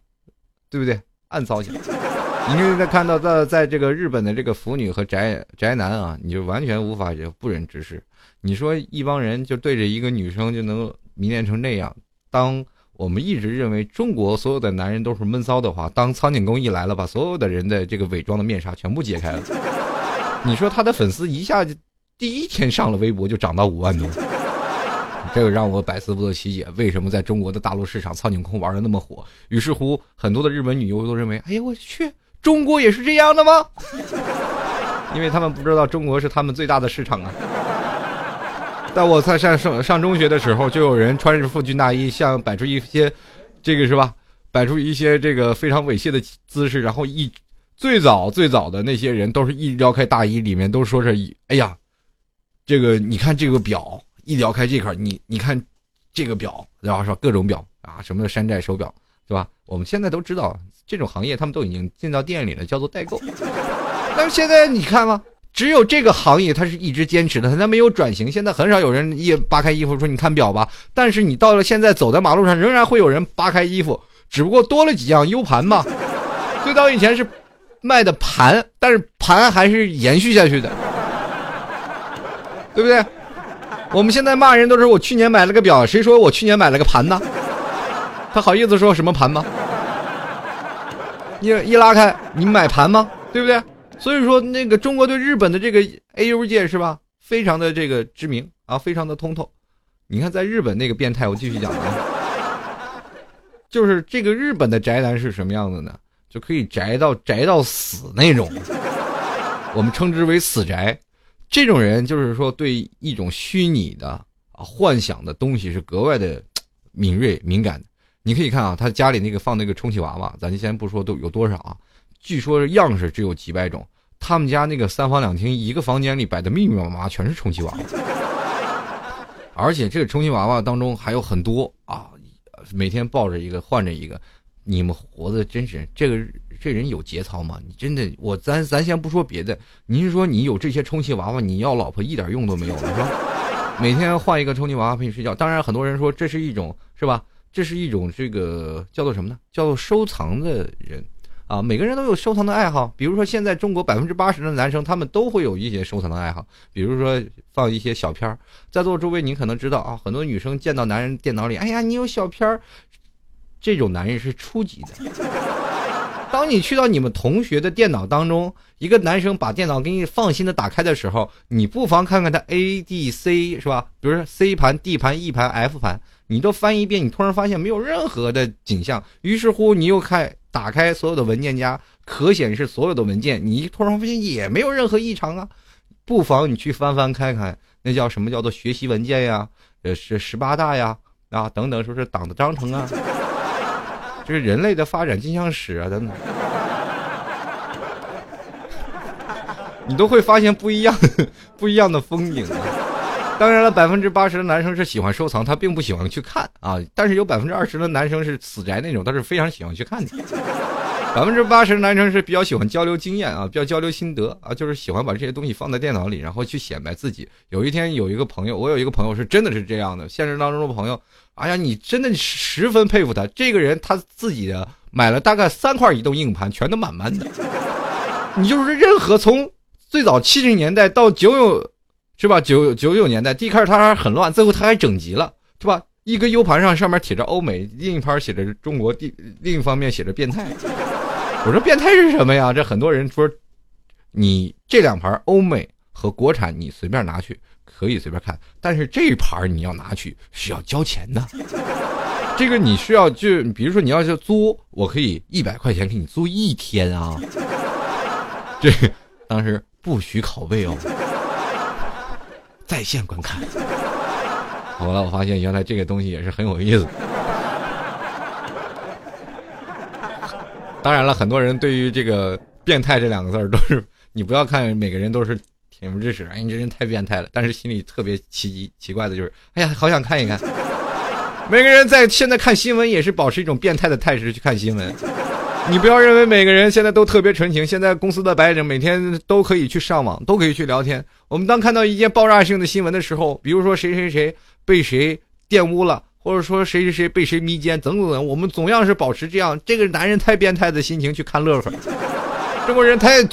对不对？暗骚型。你现在看到在在这个日本的这个腐女和宅宅男啊，你就完全无法不忍直视。你说一帮人就对着一个女生就能迷恋成那样，当。我们一直认为中国所有的男人都是闷骚的话，当苍井空一来了，把所有的人的这个伪装的面纱全部揭开了。你说他的粉丝一下就第一天上了微博就涨到五万多，这个让我百思不得其解，为什么在中国的大陆市场苍井空玩的那么火？于是乎，很多的日本女优都认为，哎呀，我去，中国也是这样的吗？因为他们不知道中国是他们最大的市场啊。在我在上上上中学的时候，就有人穿着腹军大衣，像摆出一些，这个是吧？摆出一些这个非常猥亵的姿势，然后一最早最早的那些人都是一撩开大衣，里面都说是哎呀，这个你看这个表，一撩开这块，你你看这个表，然后说各种表啊，什么山寨手表，对吧？我们现在都知道这种行业，他们都已经进到店里了，叫做代购。但是现在你看吗？只有这个行业，它是一直坚持的，它没有转型。现在很少有人一扒开衣服说：“你看表吧。”但是你到了现在，走在马路上，仍然会有人扒开衣服，只不过多了几样 U 盘嘛。最早以前是卖的盘，但是盘还是延续下去的，对不对？我们现在骂人都是我去年买了个表，谁说我去年买了个盘呢？他好意思说什么盘吗？一一拉开，你买盘吗？对不对？所以说，那个中国对日本的这个 A U 界是吧，非常的这个知名啊，非常的通透。你看，在日本那个变态，我继续讲啊，就是这个日本的宅男是什么样子呢？就可以宅到宅到死那种，我们称之为死宅。这种人就是说，对一种虚拟的啊幻想的东西是格外的敏锐敏感的。你可以看啊，他家里那个放那个充气娃娃，咱就先不说都有多少啊。据说样式只有几百种，他们家那个三房两厅，一个房间里摆的密密麻麻全是充气娃娃，而且这个充气娃娃当中还有很多啊，每天抱着一个换着一个，你们活的真是这个这人有节操吗？你真的我咱咱先不说别的，您说你有这些充气娃娃，你要老婆一点用都没有了是吧？每天换一个充气娃娃陪你睡觉，当然很多人说这是一种是吧？这是一种这个叫做什么呢？叫做收藏的人。啊，每个人都有收藏的爱好，比如说现在中国百分之八十的男生，他们都会有一些收藏的爱好，比如说放一些小片儿。在座诸位，你可能知道啊，很多女生见到男人电脑里，哎呀，你有小片儿，这种男人是初级的。当你去到你们同学的电脑当中，一个男生把电脑给你放心的打开的时候，你不妨看看他 A、D、C 是吧？比如说 C 盘、D 盘、E 盘、F 盘，你都翻一遍，你突然发现没有任何的景象，于是乎你又开打开所有的文件夹，可显示所有的文件，你突然发现也没有任何异常啊，不妨你去翻翻看看，那叫什么叫做学习文件呀？呃，是十八大呀啊等等，说是党的章程啊。这是人类的发展进向史啊，等等，你都会发现不一样、不一样的风景。当然了，百分之八十的男生是喜欢收藏，他并不喜欢去看啊。但是有百分之二十的男生是死宅那种，他是非常喜欢去看的。百分之八十的男生是比较喜欢交流经验啊，比较交流心得啊，就是喜欢把这些东西放在电脑里，然后去显摆自己。有一天有一个朋友，我有一个朋友是真的是这样的，现实当中的朋友。哎呀，你真的十分佩服他。这个人他自己的买了大概三块移动硬盘，全都满满的。你就是任何从最早七十年代到九九，是吧？九九九年代，第一开始它还很乱，最后它还整齐了，是吧？一个 U 盘上上面写着欧美，另一盘写着中国，另一方面写着变态。我说变态是什么呀？这很多人说，你这两盘欧美和国产你随便拿去。可以随便看，但是这一盘你要拿去需要交钱的。这个你需要就比如说你要是租，我可以一百块钱给你租一天啊。这当时不许拷贝哦，在线观看。好了，我发现原来这个东西也是很有意思。当然了，很多人对于这个“变态”这两个字儿都是，你不要看每个人都是。恬不知耻，哎，你这人太变态了！但是心里特别奇奇怪的就是，哎呀，好想看一看。每个人在现在看新闻也是保持一种变态的态势去看新闻。你不要认为每个人现在都特别纯情。现在公司的白领每天都可以去上网，都可以去聊天。我们当看到一件爆炸性的新闻的时候，比如说谁谁谁被谁玷污了，或者说谁谁谁被谁迷奸，等等等，我们总要是保持这样这个男人太变态的心情去看乐呵。中国人太。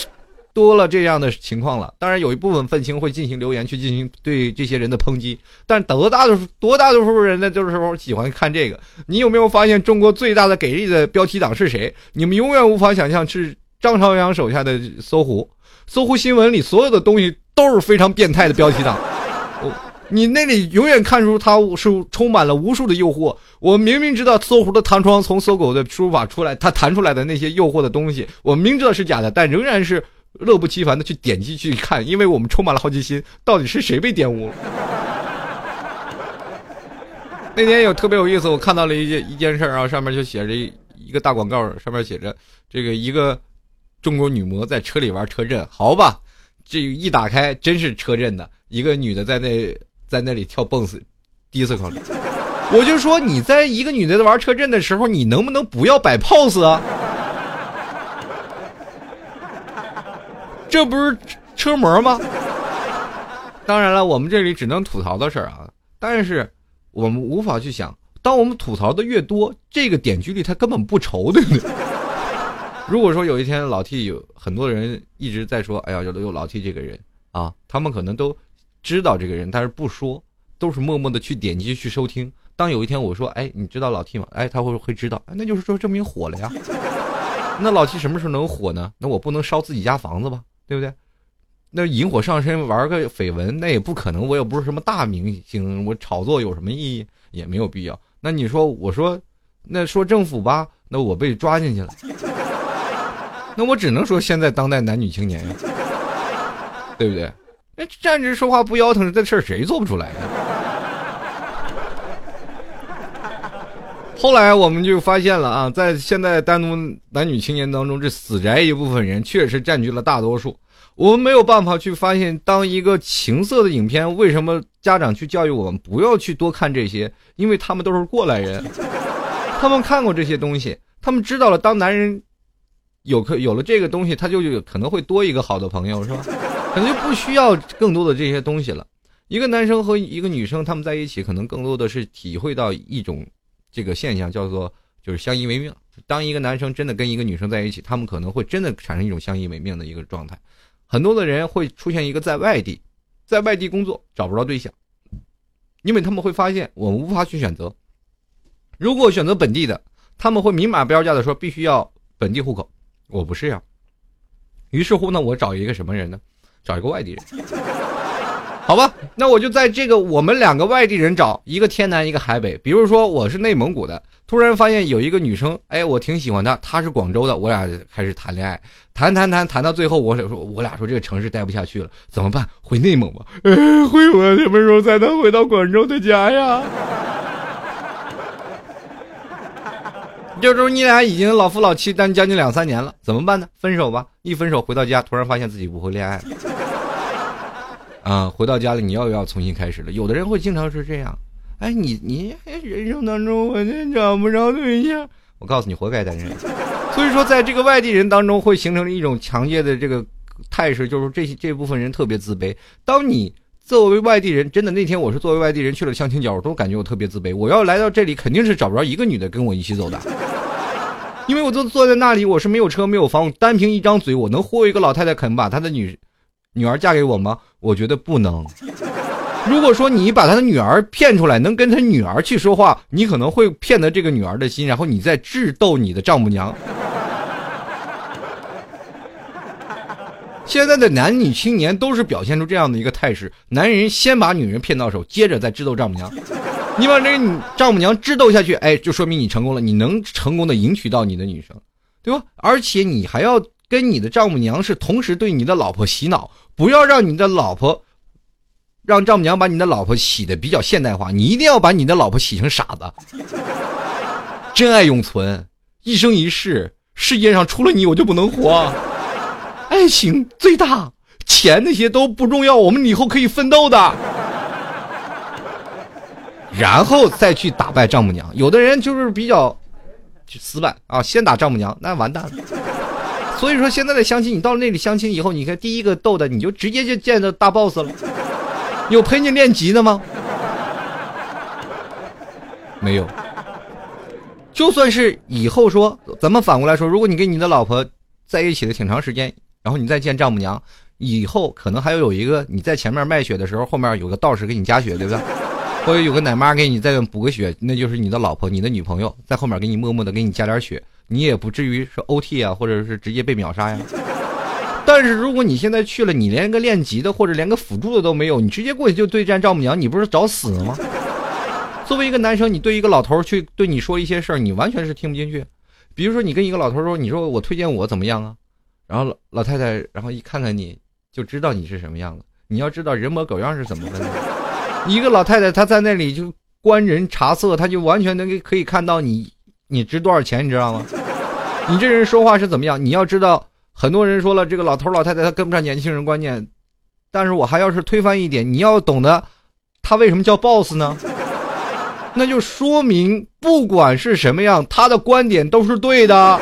多了这样的情况了，当然有一部分愤青会进行留言去进行对这些人的抨击，但多大多数多大多数人呢，就是说喜欢看这个。你有没有发现中国最大的给力的标题党是谁？你们永远无法想象是张朝阳手下的搜狐，搜狐新闻里所有的东西都是非常变态的标题党。你那里永远看出他是充满了无数的诱惑。我明明知道搜狐的弹窗从搜狗的输入法出来，它弹出来的那些诱惑的东西，我明知道是假的，但仍然是。乐不其烦的去点击去看，因为我们充满了好奇心，到底是谁被玷污了？那天有特别有意思，我看到了一件一件事儿啊，上面就写着一个大广告，上面写着这个一个中国女模在车里玩车震，好吧，这一打开真是车震的，一个女的在那在那里跳蹦子，第一次考虑，我就说你在一个女的在玩车震的时候，你能不能不要摆 pose 啊？这不是车模吗？当然了，我们这里只能吐槽的事儿啊。但是我们无法去想，当我们吐槽的越多，这个点击率它根本不愁，对不对？如果说有一天老 T 有很多人一直在说，哎呀，有有老 T 这个人啊，他们可能都知道这个人，但是不说，都是默默的去点击去收听。当有一天我说，哎，你知道老 T 吗？哎，他会会知道，那就是说证明火了呀。那老 T 什么时候能火呢？那我不能烧自己家房子吧？对不对？那引火上身玩个绯闻，那也不可能。我也不是什么大明星，我炒作有什么意义？也没有必要。那你说，我说，那说政府吧，那我被抓进去了。那我只能说，现在当代男女青年呀，对不对？那站着说话不腰疼，这事儿谁做不出来呀？后来我们就发现了啊，在现在单独男女青年当中，这死宅一部分人确实占据了大多数。我们没有办法去发现，当一个情色的影片，为什么家长去教育我们不要去多看这些？因为他们都是过来人，他们看过这些东西，他们知道了，当男人有可有了这个东西，他就有可能会多一个好的朋友，是吧？可能就不需要更多的这些东西了。一个男生和一个女生他们在一起，可能更多的是体会到一种。这个现象叫做就是相依为命。当一个男生真的跟一个女生在一起，他们可能会真的产生一种相依为命的一个状态。很多的人会出现一个在外地，在外地工作找不着对象，因为他们会发现我们无法去选择。如果选择本地的，他们会明码标价的说必须要本地户口，我不是呀。于是乎呢，我找一个什么人呢？找一个外地人。好吧，那我就在这个我们两个外地人找一个天南一个海北。比如说我是内蒙古的，突然发现有一个女生，哎，我挺喜欢她，她是广州的，我俩开始谈恋爱，谈谈谈谈到最后，我俩说，我俩说这个城市待不下去了，怎么办？回内蒙吧。哎，回我什么时候才能回到广州的家呀？这时候你俩已经老夫老妻，但将近两三年了，怎么办呢？分手吧。一分手回到家，突然发现自己不会恋爱了。啊，回到家里你要要重新开始了。有的人会经常是这样，哎，你你人生当中我真找不着对象，我告诉你，活该单身。所以说，在这个外地人当中会形成一种强烈的这个态势，就是这这部分人特别自卑。当你作为外地人，真的那天我是作为外地人去了相亲角，我都感觉我特别自卑。我要来到这里，肯定是找不着一个女的跟我一起走的，因为我就坐在那里，我是没有车没有房，单凭一张嘴，我能忽悠一个老太太肯把她的女。女儿嫁给我吗？我觉得不能。如果说你把他的女儿骗出来，能跟他女儿去说话，你可能会骗得这个女儿的心，然后你再智斗你的丈母娘。现在的男女青年都是表现出这样的一个态势：男人先把女人骗到手，接着再智斗丈母娘。你把这个丈母娘智斗下去，哎，就说明你成功了，你能成功的迎娶到你的女生，对吧？而且你还要跟你的丈母娘是同时对你的老婆洗脑。不要让你的老婆，让丈母娘把你的老婆洗的比较现代化。你一定要把你的老婆洗成傻子。真爱永存，一生一世，世界上除了你，我就不能活。爱情最大，钱那些都不重要，我们以后可以奋斗的。然后再去打败丈母娘。有的人就是比较死板啊，先打丈母娘，那完蛋了。所以说，现在的相亲，你到那里相亲以后，你看第一个逗的，你就直接就见到大 boss 了。有陪你练级的吗？没有。就算是以后说，咱们反过来说，如果你跟你的老婆在一起的挺长时间，然后你再见丈母娘，以后可能还要有一个你在前面卖血的时候，后面有个道士给你加血，对不对？或者有个奶妈给你再补个血，那就是你的老婆、你的女朋友在后面给你默默的给你加点血。你也不至于是 OT 啊，或者是直接被秒杀呀。但是如果你现在去了，你连个练级的或者连个辅助的都没有，你直接过去就对战丈母娘，你不是找死吗？作为一个男生，你对一个老头去对你说一些事儿，你完全是听不进去。比如说，你跟一个老头说：“你说我推荐我怎么样啊？”然后老老太太，然后一看看你就知道你是什么样子。你要知道人模狗样是怎么分的。一个老太太她在那里就观人察色，她就完全能可以看到你。你值多少钱？你知道吗？你这人说话是怎么样？你要知道，很多人说了，这个老头老太太他跟不上年轻人观念。但是我还要是推翻一点，你要懂得，他为什么叫 boss 呢？那就说明不管是什么样，他的观点都是对的。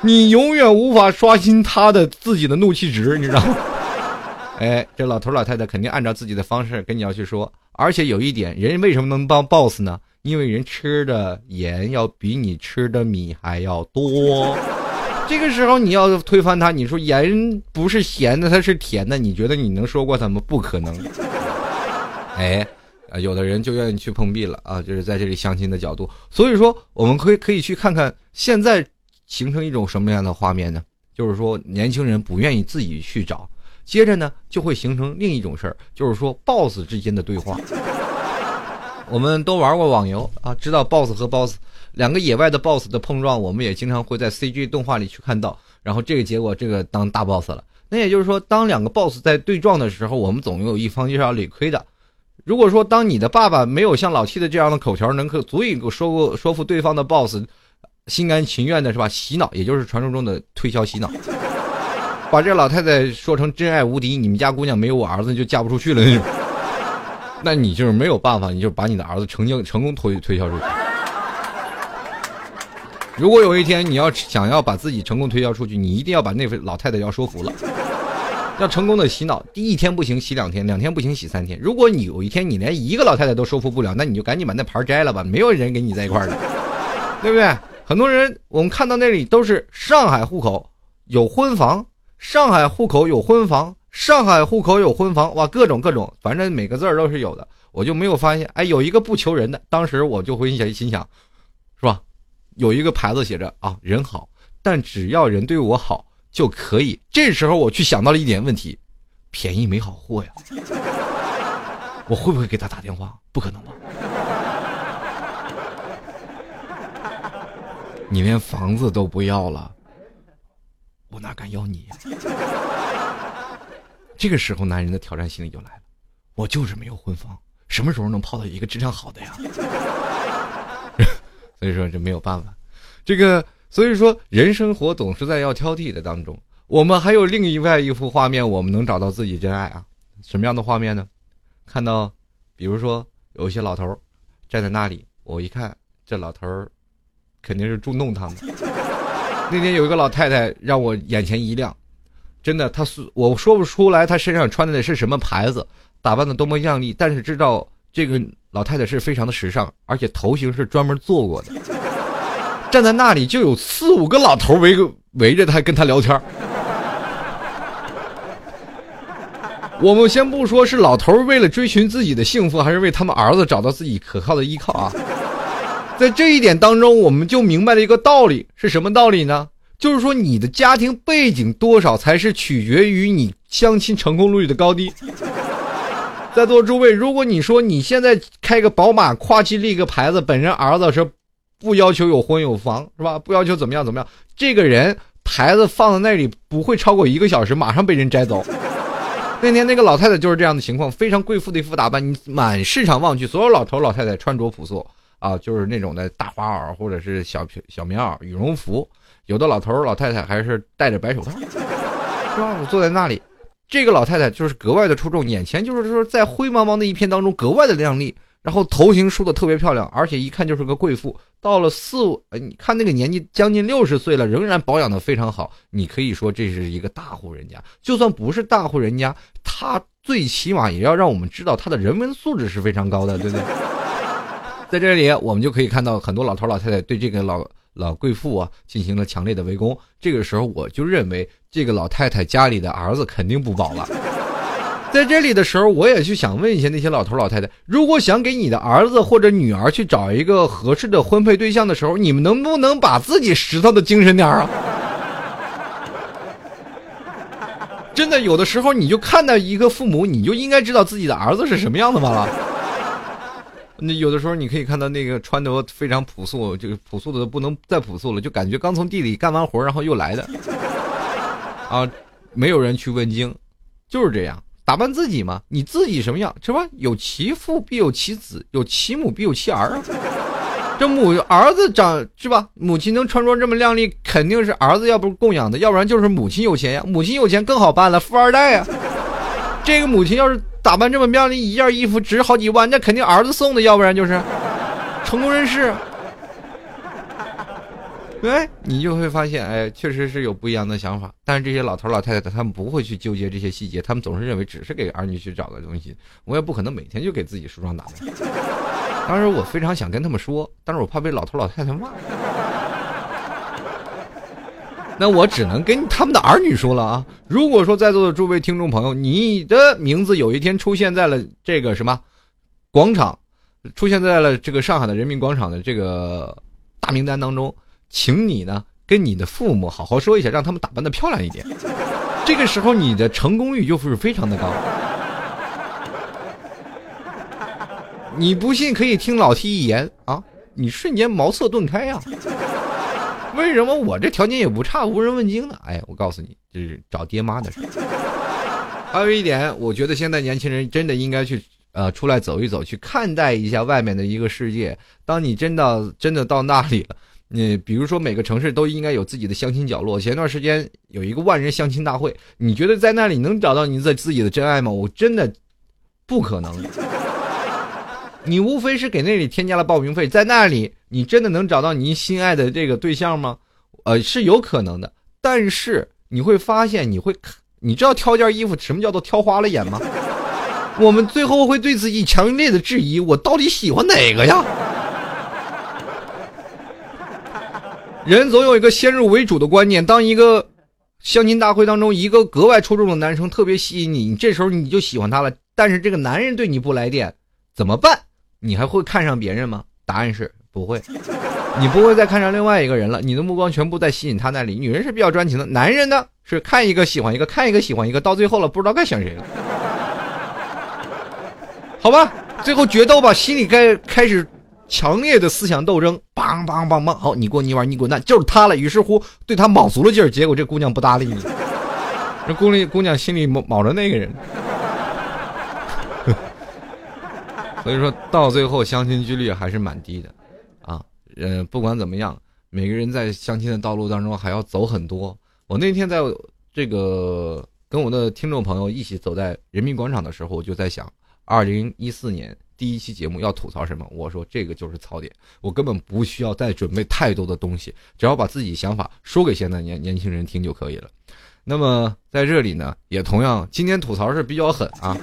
你永远无法刷新他的自己的怒气值，你知道吗？哎，这老头老太太肯定按照自己的方式跟你要去说。而且有一点，人为什么能当 boss 呢？因为人吃的盐要比你吃的米还要多，这个时候你要推翻他，你说盐不是咸的，它是甜的，你觉得你能说过他吗？不可能。哎，啊，有的人就愿意去碰壁了啊，就是在这里相亲的角度。所以说，我们可以可以去看看现在形成一种什么样的画面呢？就是说，年轻人不愿意自己去找，接着呢就会形成另一种事儿，就是说 boss 之间的对话。我们都玩过网游啊，知道 BOSS 和 BOSS 两个野外的 BOSS 的碰撞，我们也经常会在 CG 动画里去看到。然后这个结果，这个当大 BOSS 了。那也就是说，当两个 BOSS 在对撞的时候，我们总有一方就是要理亏的。如果说当你的爸爸没有像老七的这样的口条，能够足以说过说服对方的 BOSS，心甘情愿的是吧？洗脑，也就是传说中的推销洗脑，把这老太太说成真爱无敌，你们家姑娘没有我儿子就嫁不出去了那种。那你就是没有办法，你就把你的儿子成经成功推推销出去。如果有一天你要想要把自己成功推销出去，你一定要把那位老太太要说服了，要成功的洗脑。第一天不行，洗两天；两天不行，洗三天。如果你有一天你连一个老太太都说服不了，那你就赶紧把那牌摘了吧，没有人跟你在一块儿的，对不对？很多人我们看到那里都是上海户口有婚房，上海户口有婚房。上海户口有婚房，哇，各种各种，反正每个字儿都是有的。我就没有发现，哎，有一个不求人的。当时我就会想心想，是吧？有一个牌子写着啊，人好，但只要人对我好就可以。这时候我去想到了一点问题：便宜没好货呀，我会不会给他打电话？不可能吧？你连房子都不要了，我哪敢要你呀？这个时候，男人的挑战心理就来了，我就是没有婚房，什么时候能泡到一个质量好的呀？所以说这没有办法，这个所以说人生活总是在要挑剔的当中。我们还有另一外一幅画面，我们能找到自己真爱啊？什么样的画面呢？看到，比如说有一些老头站在那里，我一看这老头肯定是住弄堂的。那天有一个老太太让我眼前一亮，真的，她是我说不出来她身上穿的是什么牌子，打扮的多么靓丽，但是知道这个老太太是非常的时尚，而且头型是专门做过的。站在那里就有四五个老头围个围着她跟她聊天。我们先不说是老头为了追寻自己的幸福，还是为他们儿子找到自己可靠的依靠啊。在这一点当中，我们就明白了一个道理，是什么道理呢？就是说，你的家庭背景多少才是取决于你相亲成功率的高低。在座诸位，如果你说你现在开个宝马，夸其立个牌子，本人儿子是不要求有婚有房，是吧？不要求怎么样怎么样，这个人牌子放在那里不会超过一个小时，马上被人摘走。那天那个老太太就是这样的情况，非常贵妇的一副打扮，你满市场望去，所有老头老太太穿着朴素。啊，就是那种的大花袄，或者是小小棉袄、羽绒服，有的老头老太太还是戴着白手套，是吧？我坐在那里，这个老太太就是格外的出众，眼前就是说在灰茫茫的一片当中格外的靓丽，然后头型梳的特别漂亮，而且一看就是个贵妇。到了四，你看那个年纪将近六十岁了，仍然保养的非常好，你可以说这是一个大户人家。就算不是大户人家，他最起码也要让我们知道他的人文素质是非常高的，对不对？在这里，我们就可以看到很多老头老太太对这个老老贵妇啊进行了强烈的围攻。这个时候，我就认为这个老太太家里的儿子肯定不保了。在这里的时候，我也去想问一下那些老头老太太：如果想给你的儿子或者女儿去找一个合适的婚配对象的时候，你们能不能把自己拾掇的精神点啊？真的，有的时候你就看到一个父母，你就应该知道自己的儿子是什么样的罢了。那有的时候你可以看到那个穿的非常朴素，就朴素的不能再朴素了，就感觉刚从地里干完活然后又来的，啊，没有人去问津，就是这样打扮自己嘛，你自己什么样是吧？有其父必有其子，有其母必有其儿。这母儿子长是吧？母亲能穿着这么靓丽，肯定是儿子要不供养的，要不然就是母亲有钱呀。母亲有钱更好办了，富二代呀。这个母亲要是。打扮这么漂亮，一件衣服值好几万，那肯定儿子送的，要不然就是成功人士。哎，你就会发现，哎，确实是有不一样的想法。但是这些老头老太太，他们不会去纠结这些细节，他们总是认为只是给儿女去找个东西。我也不可能每天就给自己梳妆打扮。当时我非常想跟他们说，但是我怕被老头老太太骂。那我只能跟他们的儿女说了啊！如果说在座的诸位听众朋友，你的名字有一天出现在了这个什么广场，出现在了这个上海的人民广场的这个大名单当中，请你呢跟你的父母好好说一下，让他们打扮的漂亮一点。这个时候你的成功率就是非常的高。你不信可以听老 T 一言啊，你瞬间茅塞顿开呀！为什么我这条件也不差，无人问津呢？哎，我告诉你，这是找爹妈的事。还有一点，我觉得现在年轻人真的应该去呃出来走一走，去看待一下外面的一个世界。当你真的真的到那里了，你比如说每个城市都应该有自己的相亲角落。前段时间有一个万人相亲大会，你觉得在那里能找到你自自己的真爱吗？我真的不可能。你无非是给那里添加了报名费，在那里你真的能找到你心爱的这个对象吗？呃，是有可能的，但是你会发现，你会，你知道挑件衣服什么叫做挑花了眼吗？我们最后会对自己强烈的质疑：我到底喜欢哪个呀？人总有一个先入为主的观念，当一个相亲大会当中一个格外出众的男生特别吸引你，你这时候你就喜欢他了，但是这个男人对你不来电，怎么办？你还会看上别人吗？答案是不会。你不会再看上另外一个人了，你的目光全部在吸引他那里。女人是比较专情的，男人呢是看一个喜欢一个，看一个喜欢一个，到最后了不知道该选谁了。好吧，最后决斗吧，心里该开始强烈的思想斗争，梆梆梆梆，好，你过你玩你滚蛋，就是他了。于是乎，对他卯足了劲儿，结果这姑娘不搭理你，这姑娘姑娘心里卯着那个人。所以说到最后，相亲几率还是蛮低的，啊，呃，不管怎么样，每个人在相亲的道路当中还要走很多。我那天在这个跟我的听众朋友一起走在人民广场的时候，我就在想，二零一四年第一期节目要吐槽什么？我说这个就是槽点，我根本不需要再准备太多的东西，只要把自己想法说给现在年年轻人听就可以了。那么在这里呢，也同样，今天吐槽是比较狠啊。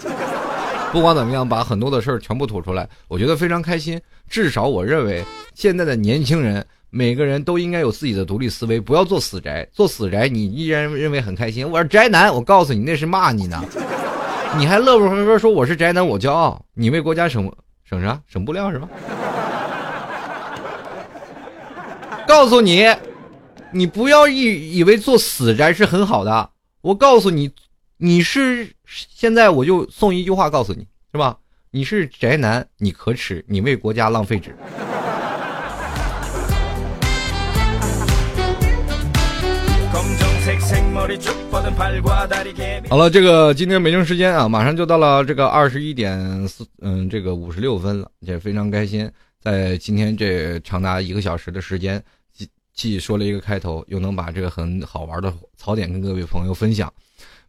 不管怎么样，把很多的事儿全部吐出来，我觉得非常开心。至少我认为，现在的年轻人每个人都应该有自己的独立思维，不要做死宅。做死宅，你依然认为很开心。我是宅男，我告诉你，那是骂你呢。你还乐不呵呵说我是宅男，我骄傲。你为国家省省啥？省布料是吧？告诉你，你不要以以为做死宅是很好的。我告诉你。你是现在我就送一句话告诉你，是吧？你是宅男，你可耻，你为国家浪费纸。好了，这个今天北京时间啊，马上就到了这个二十一点四，嗯，这个五十六分了，也非常开心，在今天这长达一个小时的时间，既既说了一个开头，又能把这个很好玩的槽点跟各位朋友分享。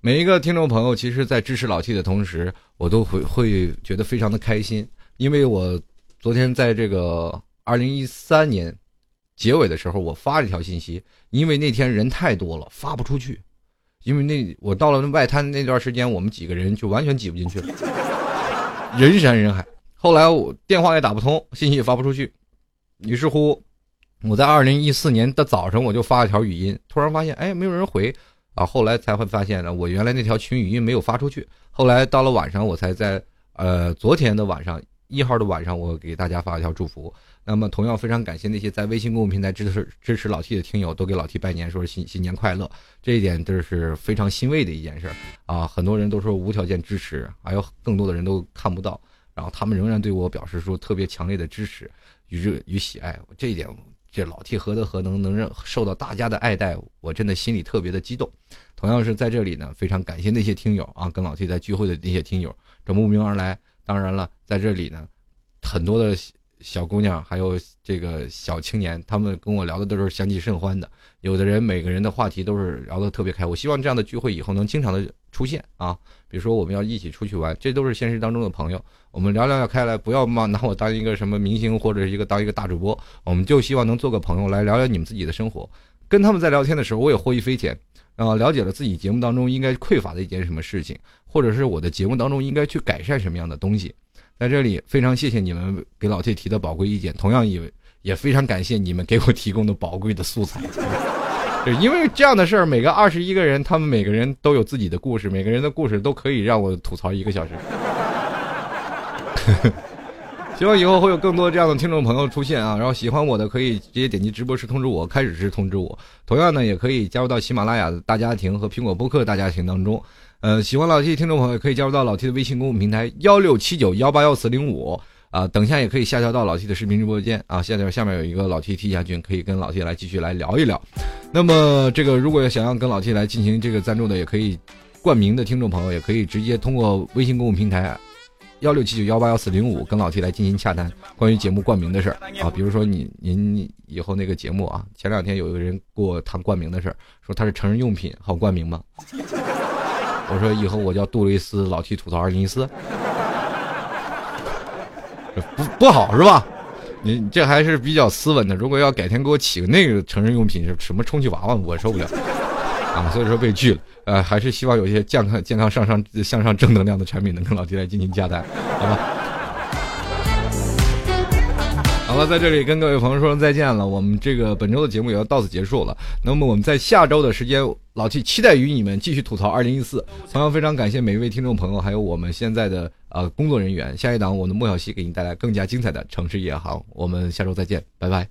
每一个听众朋友，其实，在支持老 T 的同时，我都会会觉得非常的开心，因为我昨天在这个二零一三年结尾的时候，我发了一条信息，因为那天人太多了，发不出去，因为那我到了外滩那段时间，我们几个人就完全挤不进去了，人山人海。后来我电话也打不通，信息也发不出去，于是乎，我在二零一四年的早上，我就发了条语音，突然发现，哎，没有人回。啊，后来才会发现呢，我原来那条群语音没有发出去。后来到了晚上，我才在呃昨天的晚上一号的晚上，我给大家发了一条祝福。那么同样非常感谢那些在微信公众平台支持支持老 T 的听友，都给老 T 拜年，说新新年快乐。这一点这是非常欣慰的一件事啊！很多人都说无条件支持，还有更多的人都看不到，然后他们仍然对我表示说特别强烈的支持与热与喜爱。这一点。这老 T 何德何能，能让受到大家的爱戴？我真的心里特别的激动。同样是在这里呢，非常感谢那些听友啊，跟老 T 在聚会的那些听友，这慕名而来。当然了，在这里呢，很多的小姑娘还有这个小青年，他们跟我聊的都是相继甚欢的。有的人每个人的话题都是聊得特别开。我希望这样的聚会以后能经常的出现啊。比如说我们要一起出去玩，这都是现实当中的朋友。我们聊聊要开来，不要嘛拿我当一个什么明星或者是一个当一个大主播，我们就希望能做个朋友来聊聊你们自己的生活。跟他们在聊天的时候，我也获益匪浅，啊，了解了自己节目当中应该匮乏的一件什么事情，或者是我的节目当中应该去改善什么样的东西。在这里非常谢谢你们给老 T 提的宝贵意见，同样也也非常感谢你们给我提供的宝贵的素材。对，因为这样的事儿，每个二十一个人，他们每个人都有自己的故事，每个人的故事都可以让我吐槽一个小时。希望以后会有更多这样的听众朋友出现啊！然后喜欢我的可以直接点击直播时通知我，开始时通知我。同样呢，也可以加入到喜马拉雅的大家庭和苹果播客大家庭当中。呃，喜欢老 T 的听众朋友可以加入到老 T 的微信公众平台幺六七九幺八幺四零五啊。等一下也可以下调到老 T 的视频直播间啊。下条下面有一个老 T T 下群，可以跟老 T 来继续来聊一聊。那么这个如果想要跟老 T 来进行这个赞助的，也可以冠名的听众朋友也可以直接通过微信公众平台。幺六七九幺八幺四零五，跟老 T 来进行洽谈关于节目冠名的事儿啊，比如说你您以后那个节目啊，前两天有一个人给我谈冠名的事儿，说他是成人用品，好冠名吗？我说以后我叫杜蕾斯，老 T 吐槽二零一四，不不好是吧？你这还是比较斯文的，如果要改天给我起个那个成人用品，是什么充气娃娃，我受不了啊，所以说被拒了。呃，还是希望有一些健康、健康、向上、向上、正能量的产品能跟老弟来进行加单，好吧？好了，在这里跟各位朋友说声再见了。我们这个本周的节目也要到此结束了。那么我们在下周的时间，老 T 期待与你们继续吐槽二零一四。同样非常感谢每一位听众朋友，还有我们现在的呃工作人员。下一档，我们的莫小西给您带来更加精彩的城市夜航。我们下周再见，拜拜。